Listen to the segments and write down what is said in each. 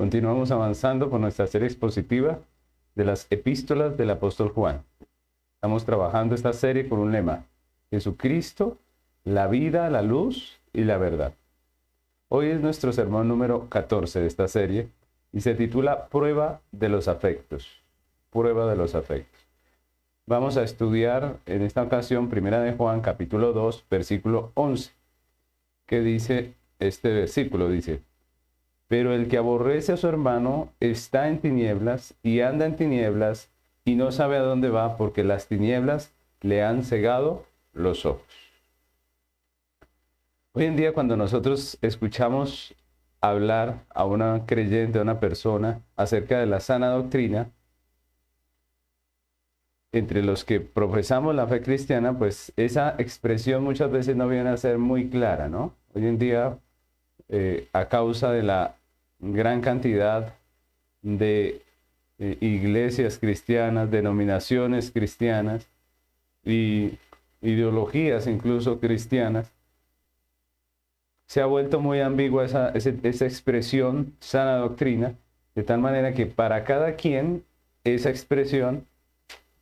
Continuamos avanzando por nuestra serie expositiva de las epístolas del apóstol Juan. Estamos trabajando esta serie con un lema, Jesucristo, la vida, la luz y la verdad. Hoy es nuestro sermón número 14 de esta serie y se titula Prueba de los afectos. Prueba de los afectos. Vamos a estudiar en esta ocasión Primera de Juan capítulo 2 versículo 11, que dice este versículo dice: pero el que aborrece a su hermano está en tinieblas y anda en tinieblas y no sabe a dónde va porque las tinieblas le han cegado los ojos. Hoy en día cuando nosotros escuchamos hablar a una creyente, a una persona acerca de la sana doctrina, entre los que profesamos la fe cristiana, pues esa expresión muchas veces no viene a ser muy clara, ¿no? Hoy en día, eh, a causa de la gran cantidad de eh, iglesias cristianas, denominaciones cristianas y ideologías incluso cristianas, se ha vuelto muy ambigua esa, esa, expresión sana doctrina, de tal manera que para cada quien esa expresión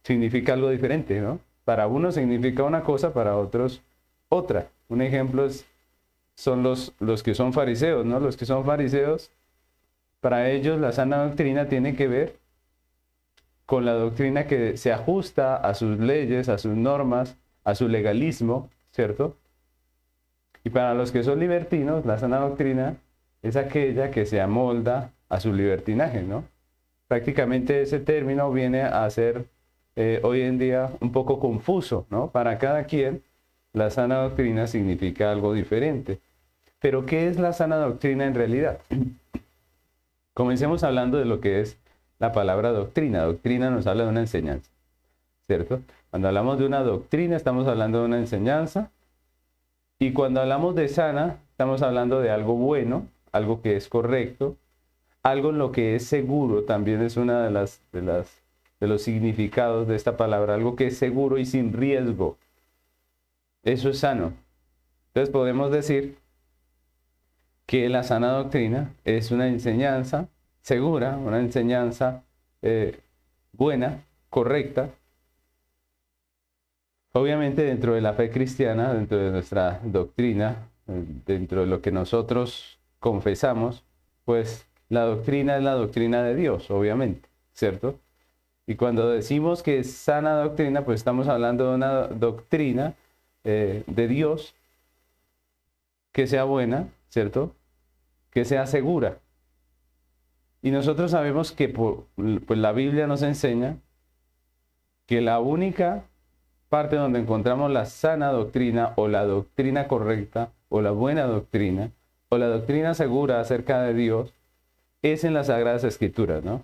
significa algo diferente, ¿no? Para uno significa una cosa, para otros otra. Un ejemplo es, son los, los que son fariseos, ¿no? Los que son fariseos para ellos la sana doctrina tiene que ver con la doctrina que se ajusta a sus leyes, a sus normas, a su legalismo, ¿cierto? Y para los que son libertinos, la sana doctrina es aquella que se amolda a su libertinaje, ¿no? Prácticamente ese término viene a ser eh, hoy en día un poco confuso, ¿no? Para cada quien, la sana doctrina significa algo diferente. Pero ¿qué es la sana doctrina en realidad? Comencemos hablando de lo que es la palabra doctrina. Doctrina nos habla de una enseñanza, ¿cierto? Cuando hablamos de una doctrina, estamos hablando de una enseñanza. Y cuando hablamos de sana, estamos hablando de algo bueno, algo que es correcto, algo en lo que es seguro, también es una de las, de las de los significados de esta palabra, algo que es seguro y sin riesgo. Eso es sano. Entonces podemos decir que la sana doctrina es una enseñanza segura, una enseñanza eh, buena, correcta. Obviamente dentro de la fe cristiana, dentro de nuestra doctrina, eh, dentro de lo que nosotros confesamos, pues la doctrina es la doctrina de Dios, obviamente, ¿cierto? Y cuando decimos que es sana doctrina, pues estamos hablando de una doctrina eh, de Dios que sea buena, ¿cierto? que sea segura. Y nosotros sabemos que pues la Biblia nos enseña que la única parte donde encontramos la sana doctrina o la doctrina correcta o la buena doctrina o la doctrina segura acerca de Dios es en las Sagradas Escrituras, ¿no?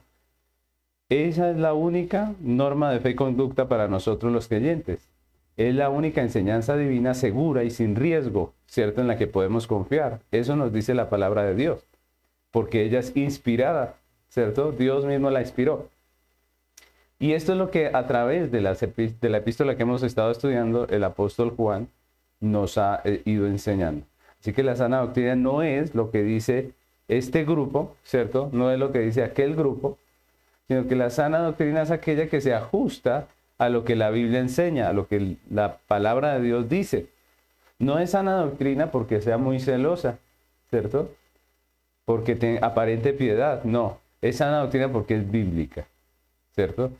Esa es la única norma de fe y conducta para nosotros los creyentes. Es la única enseñanza divina segura y sin riesgo, ¿cierto? En la que podemos confiar. Eso nos dice la palabra de Dios, porque ella es inspirada, ¿cierto? Dios mismo la inspiró. Y esto es lo que a través de la, epístola que hemos estado estudiando, el apóstol Juan nos ha eh, ido enseñando. Así que la sana doctrina no es lo que dice este grupo, ¿cierto? No es lo que dice aquel grupo, sino que la sana doctrina es aquella que se ajusta a lo que la Biblia enseña, a lo que la palabra de Dios dice. No es sana doctrina porque sea muy celosa, ¿cierto? Porque tiene aparente piedad, no. Es sana doctrina porque es bíblica, ¿cierto?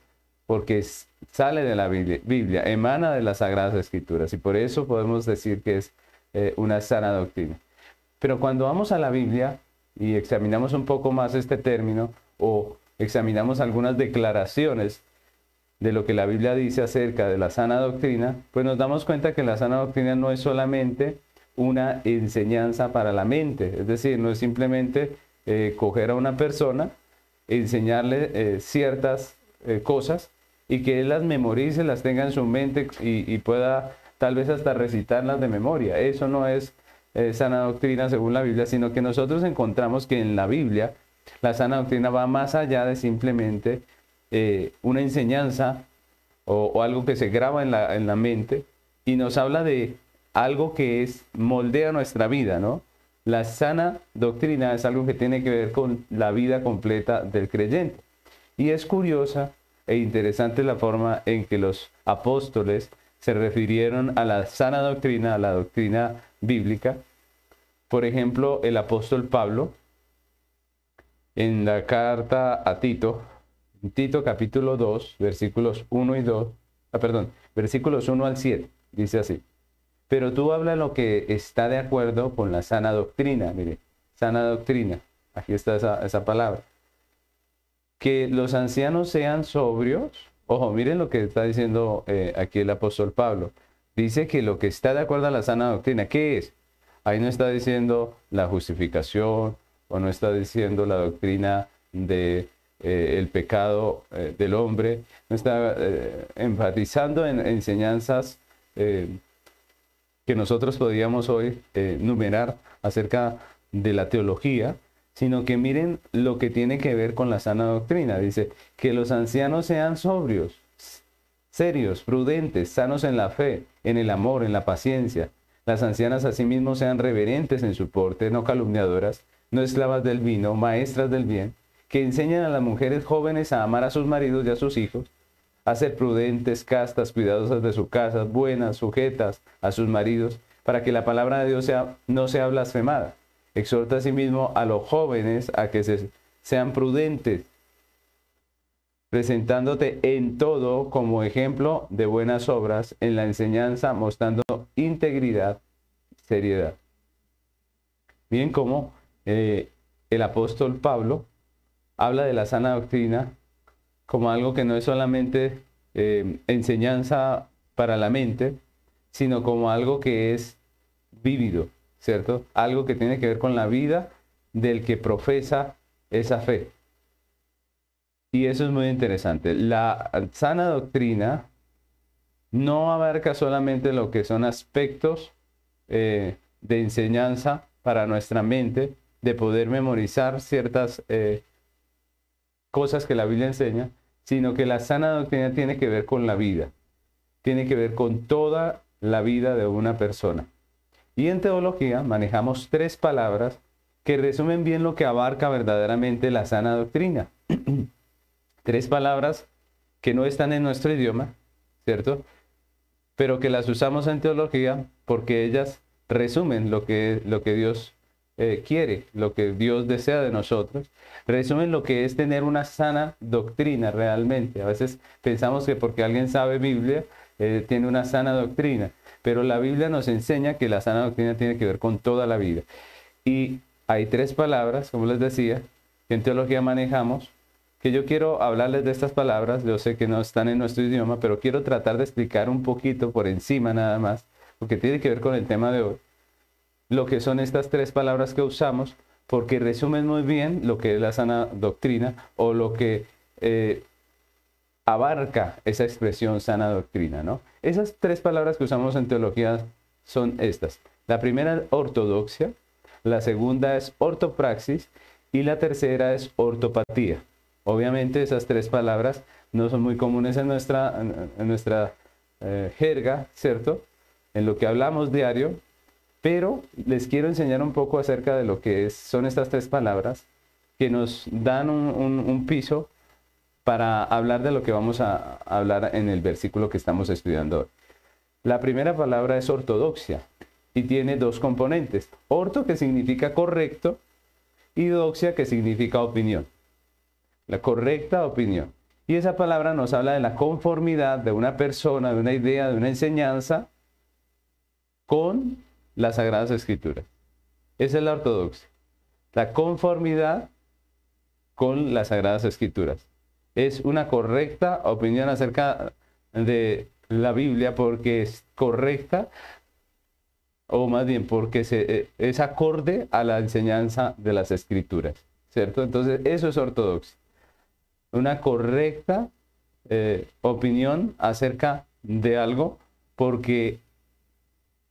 Porque sale de la Biblia, emana de las Sagradas Escrituras y por eso podemos decir que es eh, una sana doctrina. Pero cuando vamos a la Biblia y examinamos un poco más este término o examinamos algunas declaraciones de lo que la Biblia dice acerca de la sana doctrina, pues nos damos cuenta que la sana doctrina no es solamente una enseñanza para la mente, es decir, no es simplemente eh, coger a una persona, enseñarle eh, ciertas eh, cosas y que él las memorice, las tenga en su mente y, pueda tal vez hasta recitarlas de memoria. Eso no es sana doctrina según la Biblia, sino que nosotros encontramos que en la Biblia la sana doctrina va más allá de simplemente eh, una enseñanza o, algo que se graba en la, en la mente y nos habla de algo que es moldea nuestra vida, ¿no? La sana doctrina es algo que tiene que ver con la vida completa del creyente. Y es curiosa e interesante la forma en que los apóstoles se refirieron a la sana doctrina, a la doctrina bíblica. Por ejemplo, el apóstol Pablo, en la carta a Tito, Tito capítulo 2, versículos 1 y 2, ah, perdón, versículos 1 al 7, dice así. Pero tú habla lo que está de acuerdo con la sana doctrina, mire, sana doctrina, aquí está esa, esa palabra. Que los ancianos sean sobrios, ojo, miren lo que está diciendo eh, aquí el apóstol Pablo. Dice que lo que está de acuerdo a la sana doctrina, ¿qué es? Ahí no está diciendo la justificación o no está diciendo la doctrina de eh, el pecado eh, del hombre, no está enfatizando en enseñanzas que nosotros podríamos hoy eh, numerar acerca de la teología, sino que miren lo que tiene que ver con la sana doctrina. Dice, que los ancianos sean sobrios, serios, prudentes, sanos en la fe, en el amor, en la paciencia. Las ancianas asimismo sean reverentes en su porte, no calumniadoras, no esclavas del vino, maestras del bien, que enseñen a las mujeres jóvenes a amar a sus maridos y a sus hijos, a ser prudentes, castas, cuidadosas de su casa, buenas, sujetas a sus maridos, para que la palabra de Dios sea, no sea blasfemada. Exhorta asimismo a los jóvenes a que se, sean prudentes, presentándote en todo como ejemplo de buenas obras, en la enseñanza mostrando integridad, seriedad. Bien como eh, el apóstol Pablo habla de la sana doctrina como algo que no es solamente eh, enseñanza para la mente, sino como algo que es vívido, ¿cierto? Algo que tiene que ver con la vida del que profesa esa fe. Y eso es muy interesante. La sana doctrina no abarca solamente lo que son aspectos eh, de enseñanza para nuestra mente, de poder memorizar ciertas eh, cosas que la Biblia enseña, sino que la sana doctrina tiene que ver con la vida, tiene que ver con toda la vida de una persona. Y en teología manejamos tres palabras que resumen bien lo que abarca verdaderamente la sana doctrina. tres palabras que no están en nuestro idioma, ¿cierto? Pero que las usamos en teología porque ellas resumen lo que, lo que Dios eh, quiere, lo que Dios desea de nosotros, resumen lo que es tener una sana doctrina realmente. A veces pensamos que porque alguien sabe Biblia, eh, tiene una sana doctrina, pero la Biblia nos enseña que la sana doctrina tiene que ver con toda la vida. Y hay tres palabras, como les decía, que en teología manejamos, que yo quiero hablarles de estas palabras, yo sé que no están en nuestro idioma, pero quiero tratar de explicar un poquito por encima nada más, porque tiene que ver con el tema de hoy lo que son estas tres palabras que usamos, porque resumen muy bien lo que es la sana doctrina o lo que eh, abarca esa expresión sana doctrina. ¿no? Esas tres palabras que usamos en teología son estas. La primera es ortodoxia, la segunda es ortopraxis y la tercera es ortopatía. Obviamente esas tres palabras no son muy comunes en nuestra, en nuestra eh, jerga, ¿cierto? En lo que hablamos diario, pero les quiero enseñar un poco acerca de lo que son estas tres palabras que nos dan un, piso para hablar de lo que vamos a hablar en el versículo que estamos estudiando hoy. La primera palabra es ortodoxia y tiene dos componentes. Orto que significa correcto y doxia que significa opinión. La correcta opinión. Y esa palabra nos habla de la conformidad de una persona, de una idea, de una enseñanza con las Sagradas Escrituras. Esa es la ortodoxia. La conformidad con las Sagradas Escrituras. Es una correcta opinión acerca de la Biblia porque es correcta, o más bien porque eh, es acorde a la enseñanza de las Escrituras. ¿Cierto? Entonces, eso es ortodoxia. Una correcta eh, opinión acerca de algo porque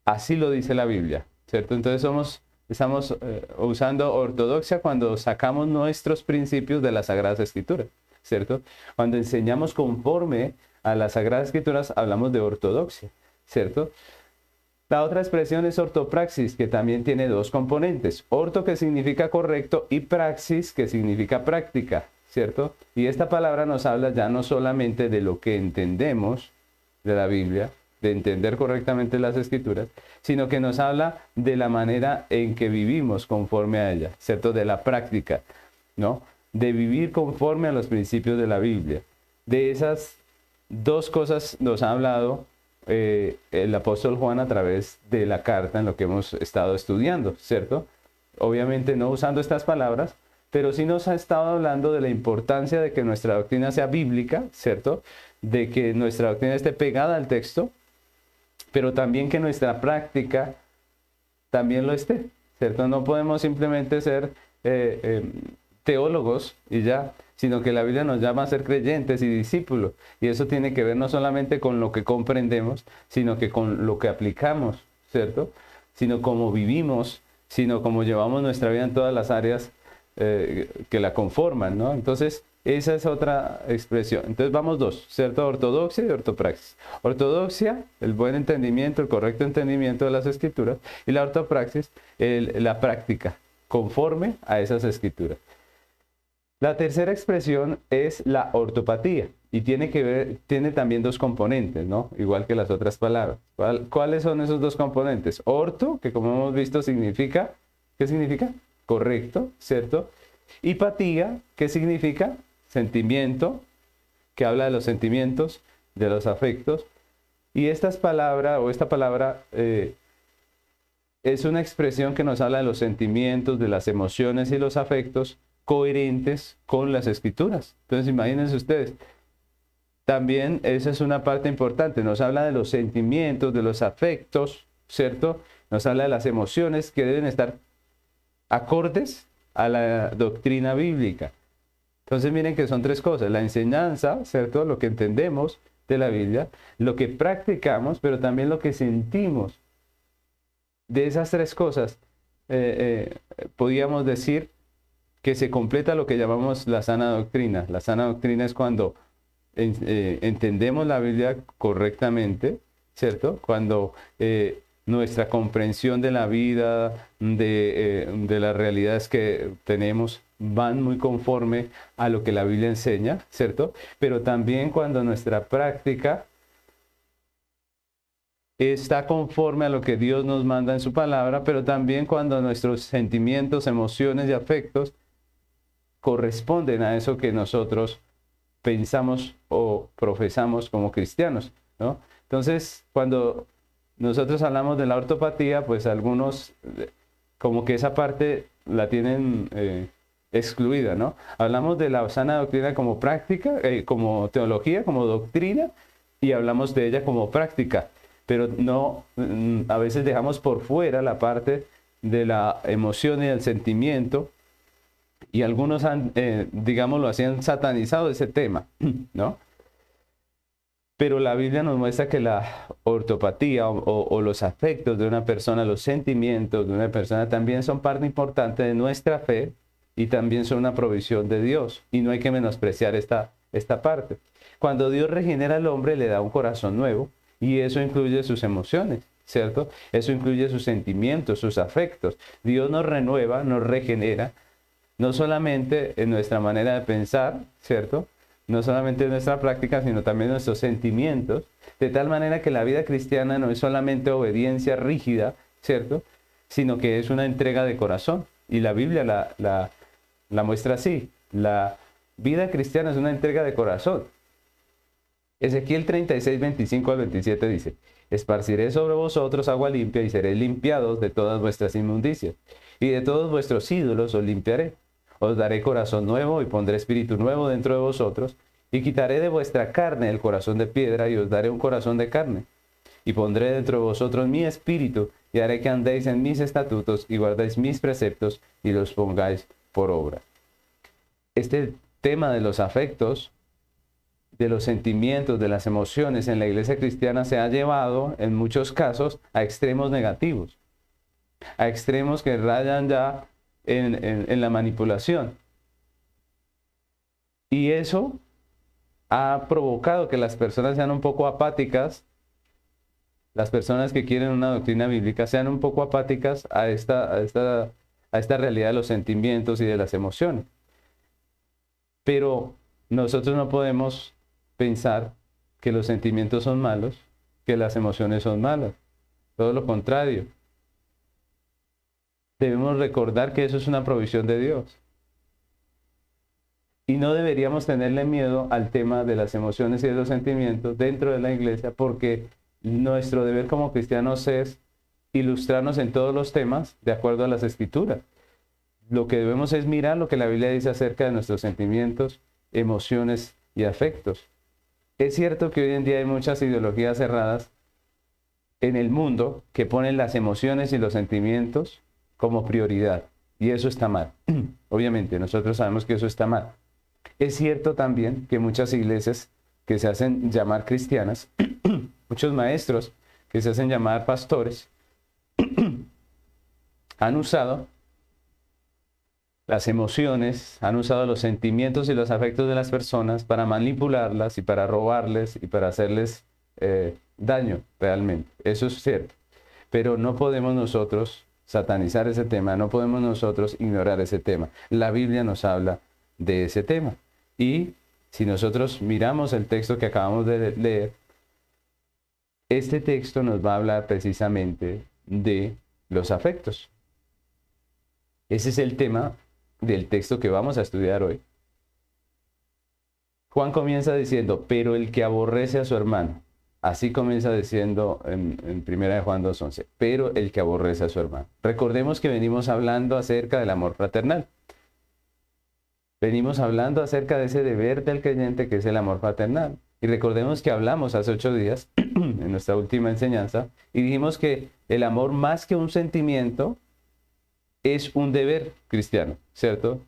Así lo dice la Biblia, ¿cierto? Entonces somos, estamos eh, usando ortodoxia cuando sacamos nuestros principios de las Sagradas Escrituras, ¿cierto? Cuando enseñamos conforme a las Sagradas Escrituras hablamos de ortodoxia, ¿cierto? La otra expresión es ortopraxis, que también tiene dos componentes. Orto que significa correcto y praxis que significa práctica, ¿cierto? Y esta palabra nos habla ya no solamente de lo que entendemos de la Biblia, de entender correctamente las escrituras, sino que nos habla de la manera en que vivimos conforme a ella, ¿cierto? De la práctica, ¿no? De vivir conforme a los principios de la Biblia. De esas dos cosas nos ha hablado eh, el apóstol Juan a través de la carta en lo que hemos estado estudiando, ¿cierto? Obviamente no usando estas palabras, pero sí nos ha estado hablando de la importancia de que nuestra doctrina sea bíblica, ¿cierto? De que nuestra doctrina esté pegada al texto, pero también que nuestra práctica también lo esté, ¿cierto? No podemos simplemente ser eh, em, teólogos y ya, sino que la Biblia nos llama a ser creyentes y discípulos. Y eso tiene que ver no solamente con lo que comprendemos, sino que con lo que aplicamos, ¿cierto? Sino cómo vivimos, sino cómo llevamos nuestra vida en todas las áreas eh, que la conforman, ¿no? Entonces, esa es otra expresión. Entonces vamos dos, ¿cierto? Ortodoxia y ortopraxis. Ortodoxia, el buen entendimiento, el correcto entendimiento de las escrituras, y la ortopraxis, la práctica, conforme a esas escrituras. La tercera expresión es la ortopatía y tiene que ver, tiene también dos componentes, ¿no? Igual que las otras palabras. ¿Cuáles son esos dos componentes? Orto, que como hemos visto significa, ¿qué significa? Correcto, ¿cierto? Y patía, ¿qué significa? Sentimiento, que habla de los sentimientos, de los afectos. Y estas palabras, o esta palabra, eh, es una expresión que nos habla de los sentimientos, de las emociones y los afectos, coherentes con las escrituras. Entonces, imagínense ustedes, también esa es una parte importante, nos habla de los sentimientos, de los afectos, ¿cierto? Nos habla de las emociones que deben estar acordes a la doctrina bíblica. Entonces miren que son tres cosas, la enseñanza, ¿cierto? Lo que entendemos de la Biblia, lo que practicamos, pero también lo que sentimos. De esas tres cosas, eh, eh, podríamos decir que se completa lo que llamamos la sana doctrina. La sana doctrina es cuando eh, entendemos la Biblia correctamente, ¿cierto? Cuando eh, nuestra comprensión de la vida, de, eh, de, las realidades que tenemos, van muy conforme a lo que la Biblia enseña, ¿cierto? Pero también cuando nuestra práctica está conforme a lo que Dios nos manda en su palabra, pero también cuando nuestros sentimientos, emociones y afectos corresponden a eso que nosotros pensamos o profesamos como cristianos, ¿no? Entonces, cuando nosotros hablamos de la ortopatía, pues algunos como que esa parte la tienen eh, excluida, ¿no? Hablamos de la sana doctrina como práctica, eh, como teología, como doctrina, y hablamos de ella como práctica, pero no, mm, a veces dejamos por fuera la parte de la emoción y el sentimiento y algunos han, eh, digámoslo así, han satanizado ese tema, ¿no? Pero la Biblia nos muestra que la ortopatía o, los afectos de una persona, los sentimientos de una persona también son parte importante de nuestra fe y también son una provisión de Dios. Y no hay que menospreciar esta, esta parte. Cuando Dios regenera al hombre, le da un corazón nuevo y eso incluye sus emociones, ¿cierto? Eso incluye sus sentimientos, sus afectos. Dios nos renueva, nos regenera no solamente en nuestra manera de pensar, ¿cierto? No solamente en nuestra práctica, sino también en nuestros sentimientos, de tal manera que la vida cristiana no es solamente obediencia rígida, ¿cierto? Sino que es una entrega de corazón. Y la Biblia la, la, la muestra así. La vida cristiana es una entrega de corazón. Ezequiel 36, 25 al 27 dice, Esparciré sobre vosotros agua limpia y seréis limpiados de todas vuestras inmundicias, y de todos vuestros ídolos os limpiaré. Os daré corazón nuevo y pondré espíritu nuevo dentro de vosotros, y quitaré de vuestra carne el corazón de piedra y os daré un corazón de carne. Y pondré dentro de vosotros mi espíritu, y haré que andéis en mis estatutos y guardéis mis preceptos y los pongáis por obra. Este tema de los afectos, de los sentimientos, de las emociones en la iglesia cristiana se ha llevado en muchos casos a extremos negativos, a extremos que rayan ya en, la manipulación. Y eso ha provocado que las personas sean un poco apáticas las personas que quieren una doctrina bíblica sean un poco apáticas a esta, a esta, a esta realidad de los sentimientos y de las emociones. Pero nosotros no podemos pensar que los sentimientos son malos, que las emociones son malas. Todo lo contrario. Debemos recordar que eso es una provisión de Dios. Y no deberíamos tenerle miedo al tema de las emociones y de los sentimientos dentro de la iglesia porque nuestro deber como cristianos es ilustrarnos en todos los temas de acuerdo a las escrituras. Lo que debemos es mirar lo que la Biblia dice acerca de nuestros sentimientos, emociones y afectos. Es cierto que hoy en día hay muchas ideologías cerradas en el mundo que ponen las emociones y los sentimientos como prioridad. Y eso está mal. Obviamente, nosotros sabemos que eso está mal. Es cierto también que muchas iglesias que se hacen llamar cristianas, muchos maestros que se hacen llamar pastores, han usado las emociones, han usado los sentimientos y los afectos de las personas para manipularlas y para robarles y para hacerles eh, daño realmente. Eso es cierto. Pero no podemos nosotros satanizar ese tema, no podemos nosotros ignorar ese tema. La Biblia nos habla de ese tema. Y si nosotros miramos el texto que acabamos de leer, este texto nos va a hablar precisamente de los afectos. Ese es el tema del texto que vamos a estudiar hoy. Juan comienza diciendo, pero el que aborrece a su hermano. Así comienza diciendo en, en 1 Juan 2.11, pero el que aborrece a su hermano. Recordemos que venimos hablando acerca del amor fraternal. Venimos hablando acerca de ese deber del creyente que es el amor fraternal. Y recordemos que hablamos hace ocho días, en nuestra última enseñanza, y dijimos que el amor más que un sentimiento es un deber cristiano, ¿cierto?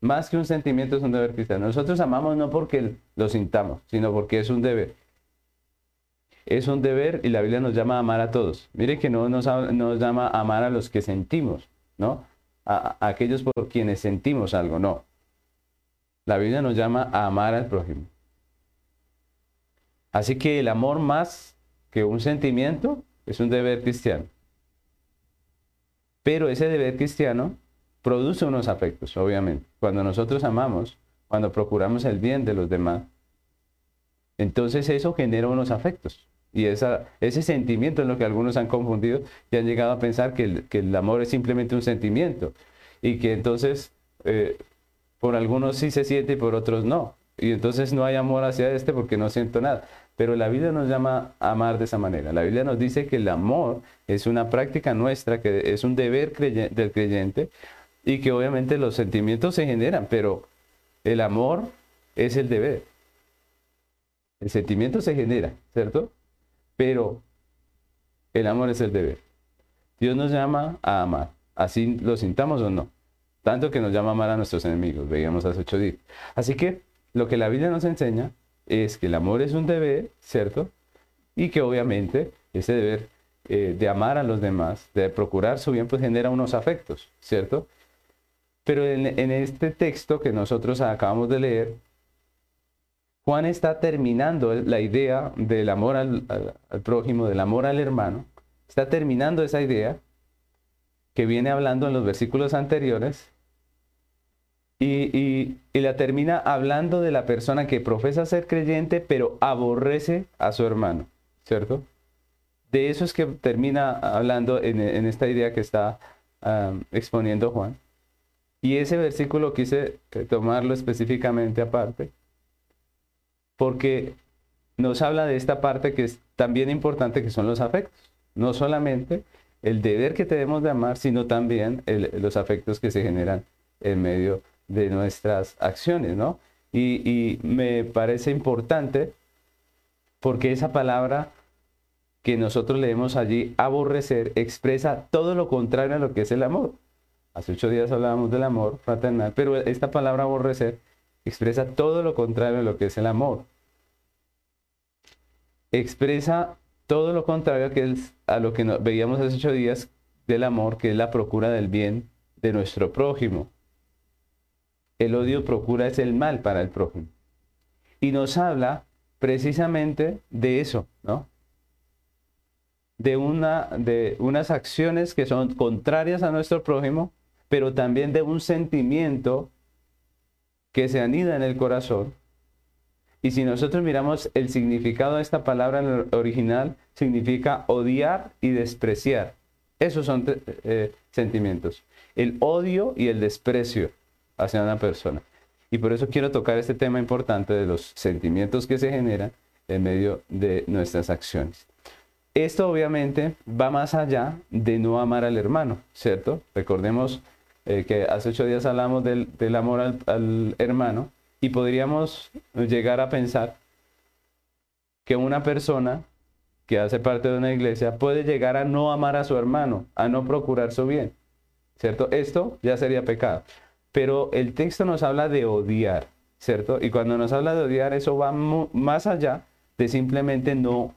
Más que un sentimiento es un deber cristiano. Nosotros amamos no porque lo sintamos, sino porque es un deber. Es un deber y la Biblia nos llama a amar a todos. Mire que no nos, llama a amar a los que sentimos, ¿no? A, a aquellos por quienes sentimos algo, no. La Biblia nos llama a amar al prójimo. Así que el amor más que un sentimiento es un deber cristiano. Pero ese deber cristiano produce unos afectos, obviamente. Cuando nosotros amamos, cuando procuramos el bien de los demás, entonces eso genera unos afectos. Y ese sentimiento es lo que algunos han confundido y han llegado a pensar que el, amor es simplemente un sentimiento. Y que entonces eh, por algunos sí se siente y por otros no. Y entonces no hay amor hacia este porque no siento nada. Pero la Biblia nos llama a amar de esa manera. La Biblia nos dice que el amor es una práctica nuestra, que es un deber del creyente y que obviamente los sentimientos se generan, pero el amor es el deber. El sentimiento se genera, ¿cierto? Pero el amor es el deber. Dios nos llama a amar, así lo sintamos o no. Tanto que nos llama a amar a nuestros enemigos, veíamos hace ocho días. Así que lo que la Biblia nos enseña es que el amor es un deber, ¿cierto? Y que obviamente ese deber eh, de amar a los demás, de procurar su bien, pues genera unos afectos, ¿cierto? Pero en, este texto que nosotros acabamos de leer, Juan está terminando la idea del amor al, al, prójimo, del amor al hermano, está terminando esa idea que viene hablando en los versículos anteriores y, la termina hablando de la persona que profesa ser creyente, pero aborrece a su hermano, ¿cierto? De eso es que termina hablando en, esta idea que está exponiendo Juan. Y ese versículo quise tomarlo específicamente aparte, porque nos habla de esta parte que es también importante, que son los afectos. No solamente el deber que tenemos de amar, sino también los afectos que se generan en medio de de nuestras acciones, ¿no? Y, me parece importante porque esa palabra que nosotros leemos allí, aborrecer, expresa todo lo contrario a lo que es el amor. Hace ocho días hablábamos del amor fraternal, pero esta palabra aborrecer expresa todo lo contrario a lo que es el amor. Expresa todo lo contrario a, a lo que veíamos hace ocho días del amor, que es la procura del bien de nuestro prójimo. El odio procura es el mal para el prójimo. Y nos habla precisamente de eso, ¿no? de, una, de unas acciones que son contrarias a nuestro prójimo, pero también de un sentimiento que se anida en el corazón. Y si nosotros miramos el significado de esta palabra en el original, significa odiar y despreciar. Esos son eh, sentimientos. El odio y el desprecio hacia una persona. Y por eso quiero tocar este tema importante de los sentimientos que se generan en medio de nuestras acciones. Esto obviamente va más allá de no amar al hermano, ¿cierto? Recordemos eh, que hace ocho días hablamos del, amor al, al hermano y podríamos llegar a pensar que una persona que hace parte de una iglesia puede llegar a no amar a su hermano, a no procurar su bien, ¿cierto? Esto ya sería pecado. Pero el texto nos habla de odiar, ¿cierto? Y cuando nos habla de odiar, eso va más allá de simplemente no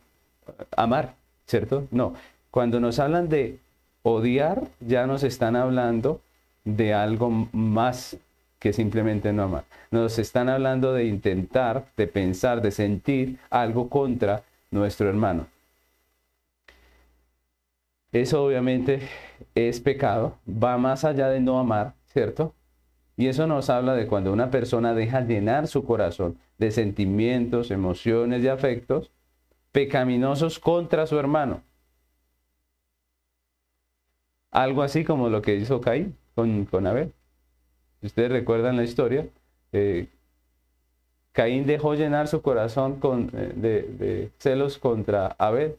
amar, ¿cierto? No. Cuando nos hablan de odiar, ya nos están hablando de algo más que simplemente no amar. Nos están hablando de intentar, de pensar, de sentir algo contra nuestro hermano. Eso obviamente es pecado, va más allá de no amar, ¿cierto? Y eso nos habla de cuando una persona deja llenar su corazón de sentimientos, emociones y afectos pecaminosos contra su hermano. Algo así como lo que hizo Caín con, con Abel. Si ustedes recuerdan la historia, eh, Caín dejó llenar su corazón con, eh, de, de celos contra Abel.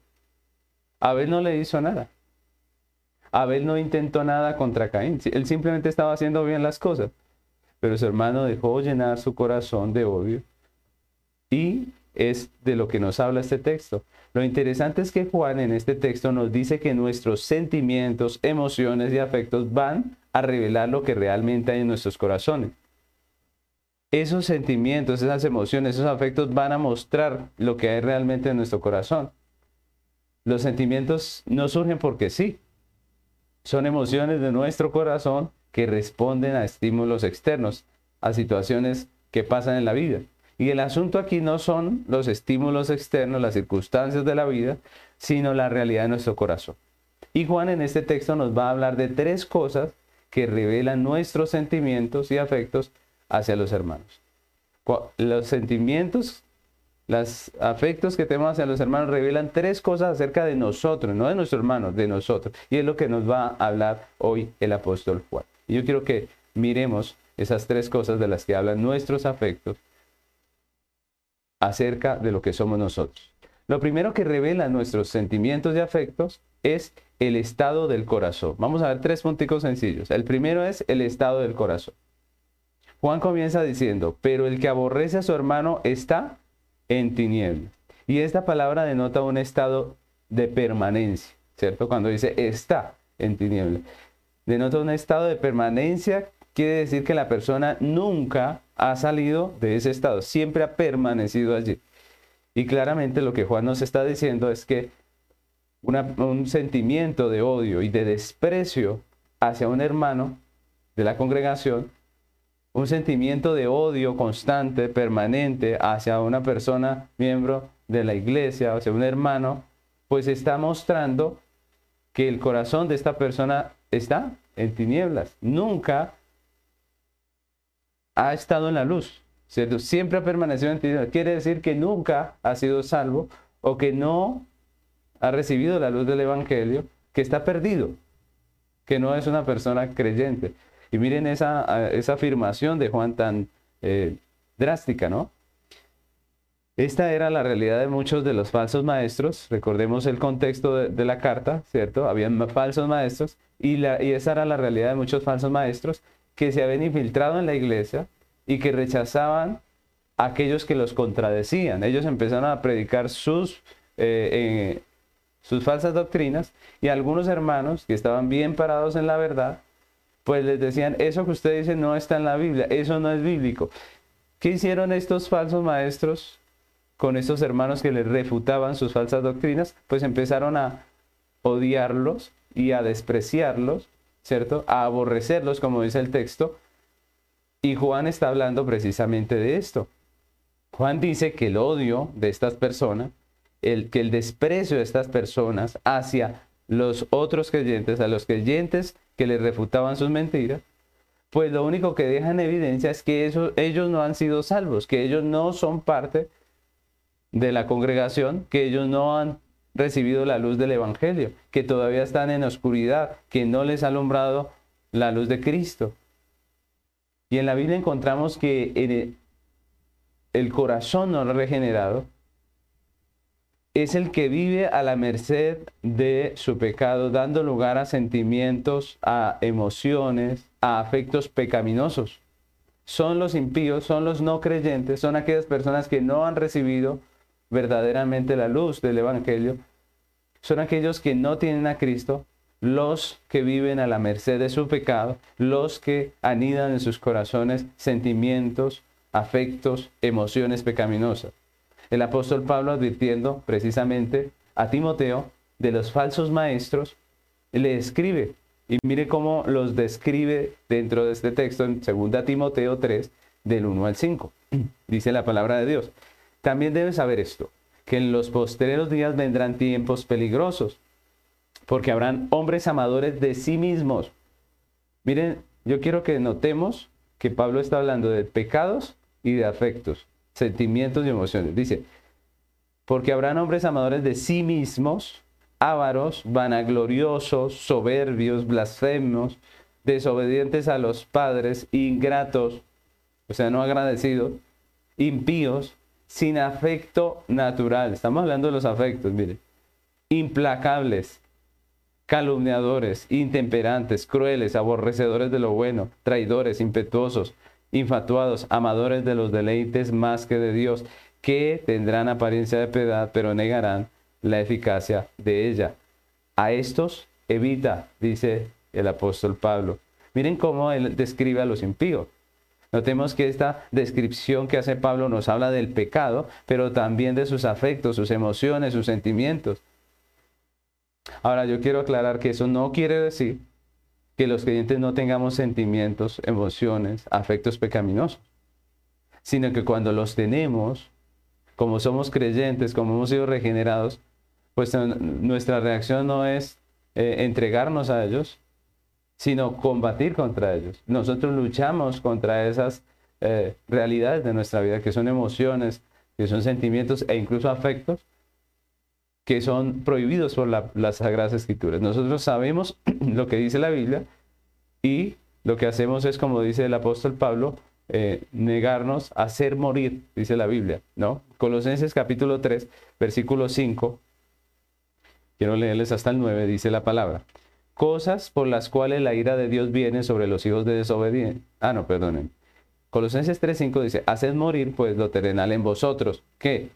Abel no le hizo nada. Abel no intentó nada contra Caín. Él simplemente estaba haciendo bien las cosas pero su hermano dejó llenar su corazón de odio. Y es de lo que nos habla este texto. Lo interesante es que Juan en este texto nos dice que nuestros sentimientos, emociones y afectos van a revelar lo que realmente hay en nuestros corazones. Esos sentimientos, esas emociones, esos afectos van a mostrar lo que hay realmente en nuestro corazón. Los sentimientos no surgen porque sí. Son emociones de nuestro corazón que responden a estímulos externos, a situaciones que pasan en la vida. Y el asunto aquí no son los estímulos externos, las circunstancias de la vida, sino la realidad de nuestro corazón. Y Juan en este texto nos va a hablar de tres cosas que revelan nuestros sentimientos y afectos hacia los hermanos. Los sentimientos, los afectos que tenemos hacia los hermanos revelan tres cosas acerca de nosotros, no de nuestros hermanos, de nosotros. Y es lo que nos va a hablar hoy el apóstol Juan. Y yo quiero que miremos esas tres cosas de las que hablan nuestros afectos acerca de lo que somos nosotros. Lo primero que revela nuestros sentimientos y afectos es el estado del corazón. Vamos a ver tres punticos sencillos. El primero es el estado del corazón. Juan comienza diciendo, pero el que aborrece a su hermano está en tinieblas. Y esta palabra denota un estado de permanencia, ¿cierto? Cuando dice está en tinieblas denota un estado de permanencia, quiere decir que la persona nunca ha salido de ese estado, siempre ha permanecido allí. Y claramente lo que Juan nos está diciendo es que un sentimiento de odio y de desprecio hacia un hermano de la congregación, un sentimiento de odio constante, permanente hacia una persona miembro de la iglesia, hacia un hermano, pues está mostrando que el corazón de esta persona está en tinieblas, nunca ha estado en la luz, ¿cierto? Siempre ha permanecido en tinieblas. Quiere decir que nunca ha sido salvo o que no ha recibido la luz del Evangelio, que está perdido, que no es una persona creyente. Y miren esa, esa afirmación de Juan tan eh, drástica, ¿no? Esta era la realidad de muchos de los falsos maestros. Recordemos el contexto de, la carta, ¿cierto? Habían falsos maestros y, la, y esa era la realidad de muchos falsos maestros que se habían infiltrado en la iglesia y que rechazaban a aquellos que los contradecían. Ellos empezaron a predicar sus, eh, eh, sus falsas doctrinas y algunos hermanos que estaban bien parados en la verdad, pues les decían, eso que usted dice no está en la Biblia, eso no es bíblico. ¿Qué hicieron estos falsos maestros? Con estos hermanos que les refutaban sus falsas doctrinas, pues empezaron a odiarlos y a despreciarlos, ¿cierto? A aborrecerlos, como dice el texto. Y Juan está hablando precisamente de esto. Juan dice que el odio de estas personas el, que el desprecio de estas personas hacia los otros creyentes, a los creyentes que les refutaban sus mentiras, pues lo único que deja en evidencia es que ellos no han sido salvos, que ellos no son parte de la congregación, que ellos no han recibido la luz del Evangelio, que todavía están en oscuridad, que no les ha alumbrado la luz de Cristo. Y en la Biblia encontramos que el corazón no regenerado es el que vive a la merced de su pecado, dando lugar a sentimientos, a emociones, a afectos pecaminosos. Son los impíos, son los no creyentes, son aquellas personas que no han recibido verdaderamente la luz del Evangelio, son aquellos que no tienen a Cristo, los que viven a la merced de su pecado, los que anidan en sus corazones sentimientos, afectos, emociones pecaminosas el apóstol Pablo advirtiendo precisamente a Timoteo de los falsos maestros, le escribe. Y mire cómo los describe dentro de este texto en 2 Timoteo 3, del 1 al 5. Dice la palabra de Dios. También debes saber esto, que en los postreros días vendrán tiempos peligrosos, porque habrán hombres amadores de sí mismos. Miren, yo quiero que notemos que Pablo está hablando de pecados y de afectos sentimientos y emociones. Dice, porque habrán hombres amadores de sí mismos, ávaros, vanagloriosos, soberbios, blasfemos, desobedientes a los padres, ingratos, o sea, no agradecidos, impíos, sin afecto natural. Estamos hablando de los afectos, mire. Implacables, calumniadores, intemperantes, crueles, aborrecedores de lo bueno, traidores, impetuosos, infatuados, amadores de los deleites más que de Dios, que tendrán apariencia de piedad, pero negarán la eficacia de ella. A estos evita, dice el apóstol Pablo. Miren cómo él describe a los impíos. Notemos que esta descripción que hace Pablo nos habla del pecado, pero también de sus afectos, sus emociones, sus sentimientos. Ahora yo quiero aclarar que eso no quiere decir que los creyentes no tengamos sentimientos, emociones, afectos pecaminosos, sino que cuando los tenemos, como somos creyentes, como hemos sido regenerados, pues nuestra reacción no es eh, entregarnos a ellos, sino combatir contra ellos. Nosotros luchamos contra esas eh, realidades de nuestra vida, que son emociones, que son sentimientos e incluso afectos, que son prohibidos por las Sagradas Escrituras. Nosotros sabemos lo que dice la Biblia y lo que hacemos es, como dice el apóstol Pablo, eh, negarnos a hacer morir, dice la Biblia, ¿no? Colosenses capítulo 3, versículo 5, quiero leerles hasta el 9, dice la palabra. Cosas por las cuales la ira de Dios viene sobre los hijos de desobediencia. Ah, no, perdonen. Colosenses 5 dice, haced morir pues lo terrenal en vosotros. ¿Qué?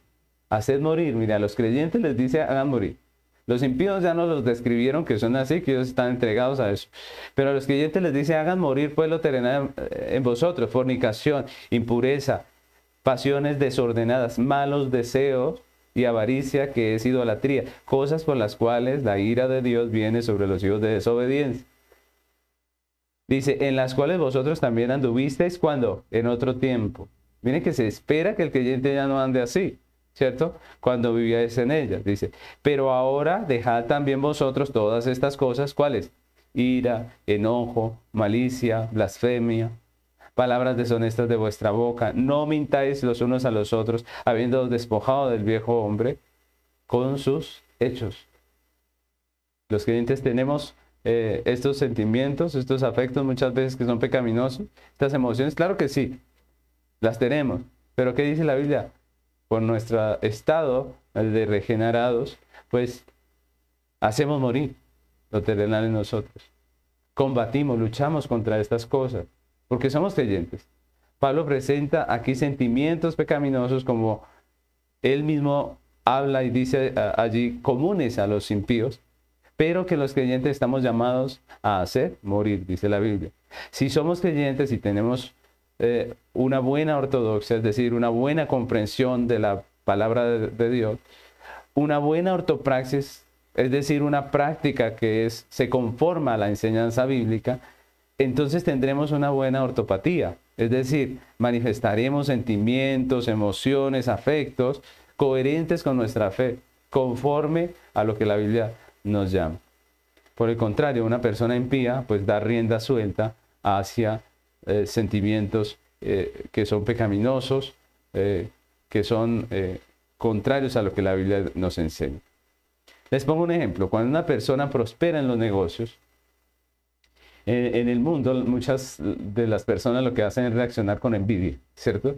Haced morir. Mira, a los creyentes les dice, hagan morir. Los impíos ya nos los describieron que son así, que ellos están entregados a eso. Pero a los creyentes les dice, hagan morir pues lo terrenal en vosotros, fornicación, impureza, pasiones desordenadas, malos deseos y avaricia que es idolatría, cosas por las cuales la ira de Dios viene sobre los hijos de desobediencia. Dice, en las cuales vosotros también anduvisteis cuando, en otro tiempo. Miren que se espera que el creyente ya no ande así. ¿cierto? Cuando vivíais en ellas, dice, pero ahora dejad también vosotros todas estas cosas, ¿cuáles? Ira, enojo, malicia, blasfemia, palabras deshonestas de vuestra boca, no mintáis los unos a los otros, habiendo despojado del viejo hombre con sus hechos. Los creyentes tenemos eh, estos sentimientos, estos afectos muchas veces que son pecaminosos, estas emociones, claro que sí, las tenemos, pero ¿qué dice la Biblia? por nuestro estado de regenerados, pues hacemos morir lo terrenal en nosotros. Combatimos, luchamos contra estas cosas, porque somos creyentes. Pablo presenta aquí sentimientos pecaminosos como él mismo habla y dice allí comunes a los impíos, pero que los creyentes estamos llamados a hacer morir, dice la Biblia. Si somos creyentes y tenemos eh, una buena ortodoxia, es decir, una buena comprensión de la palabra de, Dios, una buena ortopraxis, es decir, una práctica que se conforma a la enseñanza bíblica, entonces tendremos una buena ortopatía, es decir, manifestaremos sentimientos, emociones, afectos coherentes con nuestra fe. conforme a lo que la Biblia nos llama. Por el contrario, una persona impía pues da rienda suelta hacia eh, sentimientos eh, que son pecaminosos, eh, que son contrarios a lo que la Biblia nos enseña. Les pongo un ejemplo. Cuando una persona prospera en los negocios, en el mundo muchas de las personas lo que hacen es reaccionar con envidia, ¿cierto?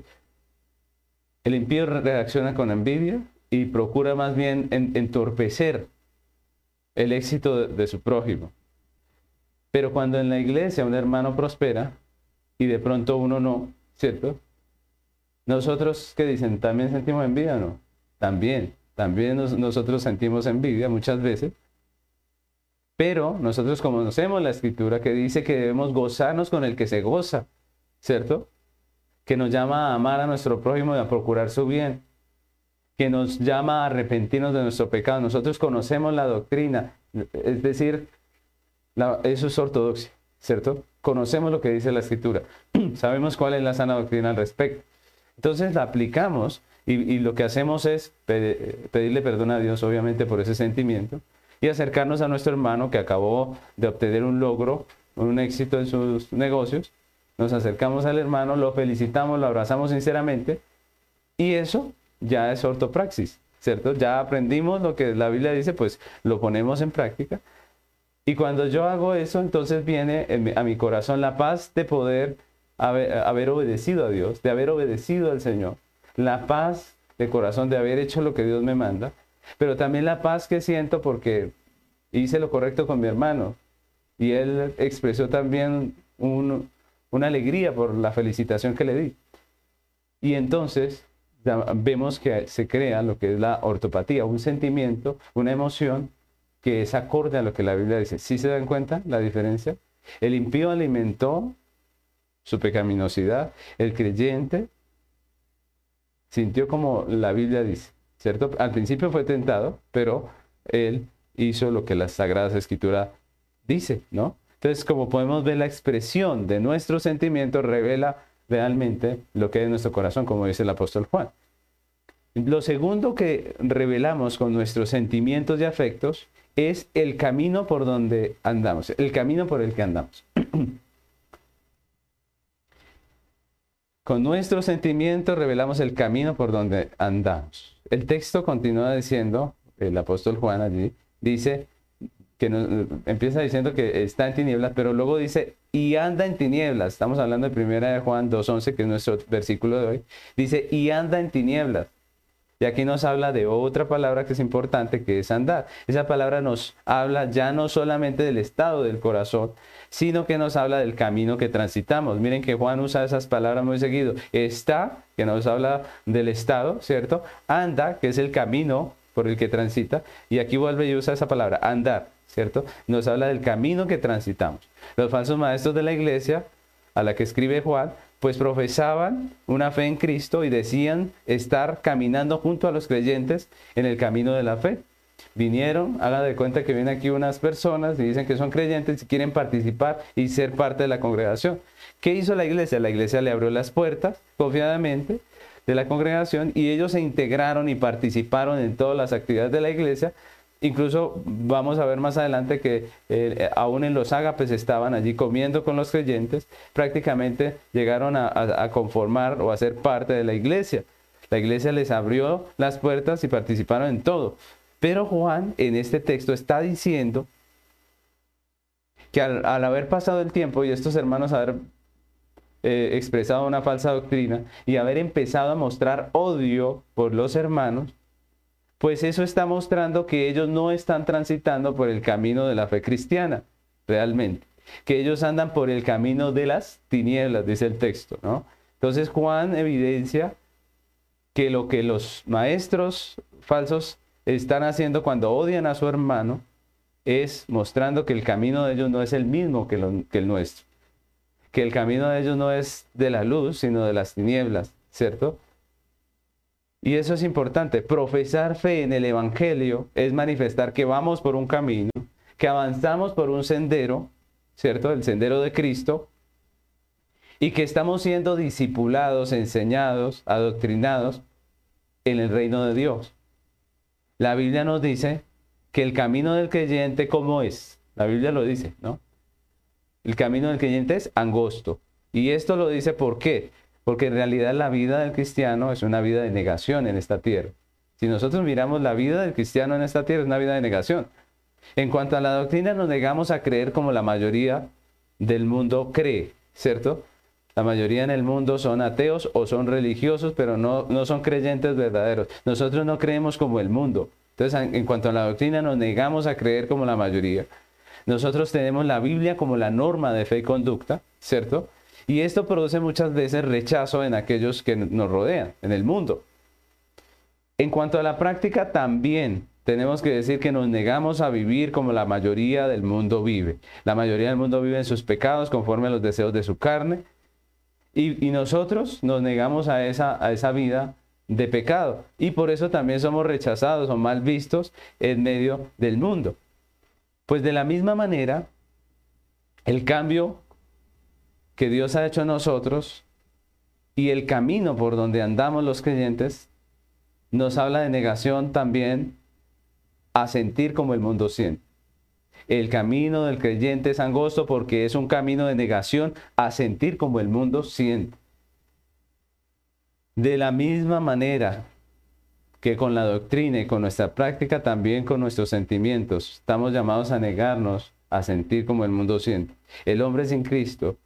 El impío reacciona con envidia y procura más bien entorpecer el éxito de, su prójimo. Pero cuando en la iglesia un hermano prospera y de pronto uno no, ¿cierto? Nosotros, ¿qué dicen? ¿También sentimos envidia no? También, también nosotros sentimos envidia muchas veces. Pero nosotros conocemos la escritura que dice que debemos gozarnos con el que se goza, ¿cierto? Que nos llama a amar a nuestro prójimo y a procurar su bien que nos llama a arrepentirnos de nuestro pecado. Nosotros conocemos la doctrina, es decir, eso es ortodoxia, ¿cierto? Conocemos lo que dice la escritura, sabemos cuál es la sana doctrina al respecto. Entonces la aplicamos y, lo que hacemos es pedirle perdón a Dios, obviamente, por ese sentimiento y acercarnos a nuestro hermano que acabó de obtener un logro, un éxito en sus negocios. Nos acercamos al hermano, lo felicitamos, lo abrazamos sinceramente y eso ya es ortopraxis, ¿cierto? Ya aprendimos lo que la Biblia dice, pues lo ponemos en práctica. Y cuando yo hago eso, entonces viene a mi corazón la paz de poder haber, obedecido a Dios, de haber obedecido al Señor. La paz de corazón de haber hecho lo que Dios me manda, pero también la paz que siento porque hice lo correcto con mi hermano y él expresó también una alegría por la felicitación que le di. Y entonces vemos que se crea lo que es la ortopatía, un sentimiento, una emoción que es acorde a lo que la Biblia dice. ¿Sí se dan cuenta la diferencia? El impío alimentó su pecaminosidad, el creyente sintió como la Biblia dice, Al principio fue tentado, pero él hizo lo que la Sagrada Escritura dice, ¿no? Entonces, como podemos ver, la expresión de nuestros sentimientos revela realmente lo que es nuestro corazón, como dice el apóstol Juan. Lo segundo que revelamos con nuestros sentimientos y afectos es el camino por donde andamos, el camino por el que andamos. con nuestros sentimientos revelamos el camino por donde andamos. El texto continúa diciendo, el apóstol Juan allí, dice, que empieza diciendo que está en tinieblas, pero luego dice, y anda en tinieblas. Estamos hablando de primera de Juan 2.11, que es nuestro versículo de hoy. Dice, y anda en tinieblas. Y aquí nos habla de otra palabra que es importante, que es andar. Esa palabra nos habla ya no solamente del estado del corazón, sino que nos habla del camino que transitamos. Miren que Juan usa esas palabras muy seguido. Está, que nos habla del estado, ¿cierto? Anda, que es el camino por el que transita. Y aquí vuelve y usa esa palabra, andar. ¿cierto? Nos habla del camino que transitamos. Los falsos maestros de la iglesia, a la que escribe Juan, pues profesaban una fe en Cristo y decían estar caminando junto a los creyentes en el camino de la fe. Vinieron, hagan de cuenta que vienen aquí unas personas y dicen que son creyentes y quieren participar y ser parte de la congregación. ¿Qué hizo la iglesia? La iglesia le abrió las puertas confiadamente de la congregación y ellos se integraron y participaron en todas las actividades de la iglesia Incluso vamos a ver más adelante que eh, aún en los ágapes estaban allí comiendo con los creyentes, prácticamente llegaron a, conformar o a ser parte de la iglesia. La iglesia les abrió las puertas y participaron en todo. Pero Juan en este texto está diciendo que al, haber pasado el tiempo y estos hermanos haber eh, expresado una falsa doctrina y haber empezado a mostrar odio por los hermanos, pues eso está mostrando que ellos no están transitando por el camino de la fe cristiana, realmente, que ellos andan por el camino de las tinieblas, dice el texto, ¿no? Entonces Juan evidencia que lo que los maestros falsos están haciendo cuando odian a su hermano es mostrando que el camino de ellos no es el mismo que, que el nuestro, que el camino de ellos no es de la luz, sino de las tinieblas, ¿cierto? Y eso es importante. Profesar fe en el Evangelio es manifestar que vamos por un camino, que avanzamos por un sendero, ¿cierto? El sendero de Cristo, y que estamos siendo discipulados, enseñados, adoctrinados en el reino de Dios. la Biblia nos dice que el camino del creyente, ¿cómo es? La Biblia lo dice, ¿no? El camino del creyente es angosto. Y esto lo dice ¿por qué? Porque en realidad la vida del cristiano es una vida de negación en esta tierra. Si nosotros miramos la vida del cristiano en esta tierra, es una vida de negación. En cuanto a la doctrina, nos negamos a creer como la mayoría del mundo cree, ¿cierto? La mayoría en el mundo son ateos o son religiosos, pero no, no son creyentes verdaderos. Nosotros no creemos como el mundo. Entonces, en, en cuanto a la doctrina, nos negamos a creer como la mayoría. Nosotros tenemos la Biblia como la norma de fe y conducta, ¿cierto? Y esto produce muchas veces rechazo en aquellos que nos rodean, en el mundo. En cuanto a la práctica, también tenemos que decir que nos negamos a vivir como la mayoría del mundo vive. La mayoría del mundo vive en sus pecados conforme a los deseos de su carne. Y, nosotros nos negamos a esa, a esa vida de pecado. Y por eso también somos rechazados o mal vistos en medio del mundo. Pues de la misma manera, el cambio que Dios ha hecho en nosotros y el camino por donde andamos los creyentes nos habla de negación también a sentir como el mundo siente. El camino del creyente es angosto porque es un camino de negación a sentir como el mundo siente. De la misma manera que con la doctrina y con nuestra práctica, también con nuestros sentimientos, estamos llamados a negarnos a sentir como el mundo siente. El hombre sin Cristo,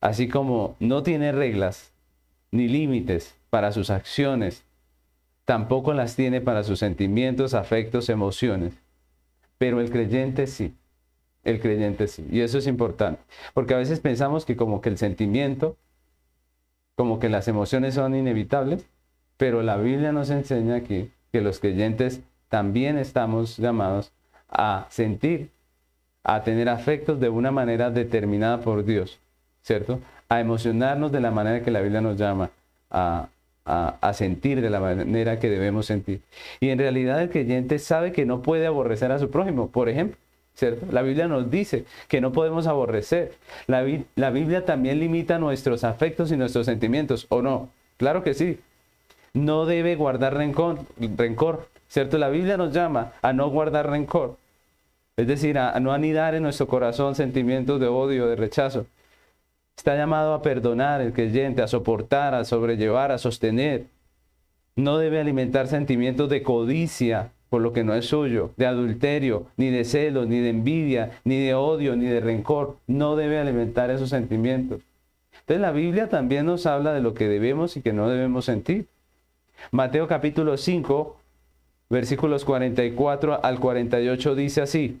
así como no tiene reglas ni límites para sus acciones tampoco las tiene para sus sentimientos, afectos, emociones. Pero el creyente sí. El creyente sí. Y eso es importante. Porque a veces pensamos que como que el sentimiento, como que las emociones son inevitables, pero la Biblia nos enseña aquí que los creyentes también estamos llamados a sentir, a tener afectos de una manera determinada por Dios, ¿cierto? A emocionarnos de la manera que la Biblia nos llama, a, a, sentir de la manera que debemos sentir. Y en realidad el creyente sabe que no puede aborrecer a su prójimo, por ejemplo. ¿Cierto? La Biblia nos dice que no podemos aborrecer. La, la Biblia también limita nuestros afectos y nuestros sentimientos, ¿o no? Claro que sí. No debe guardar rencor, rencor, ¿cierto? La Biblia nos llama a no guardar rencor. Es decir, a no anidar en nuestro corazón sentimientos de odio, de rechazo. Está llamado a perdonar el creyente, a soportar, a sobrellevar, a sostener. No debe alimentar sentimientos de codicia por lo que no es suyo, de adulterio, ni de celos, ni de envidia, ni de odio, ni de rencor. No debe alimentar esos sentimientos. Entonces la Biblia también nos habla de lo que debemos y que no debemos sentir. Mateo capítulo 5, versículos 44 al 48 dice así.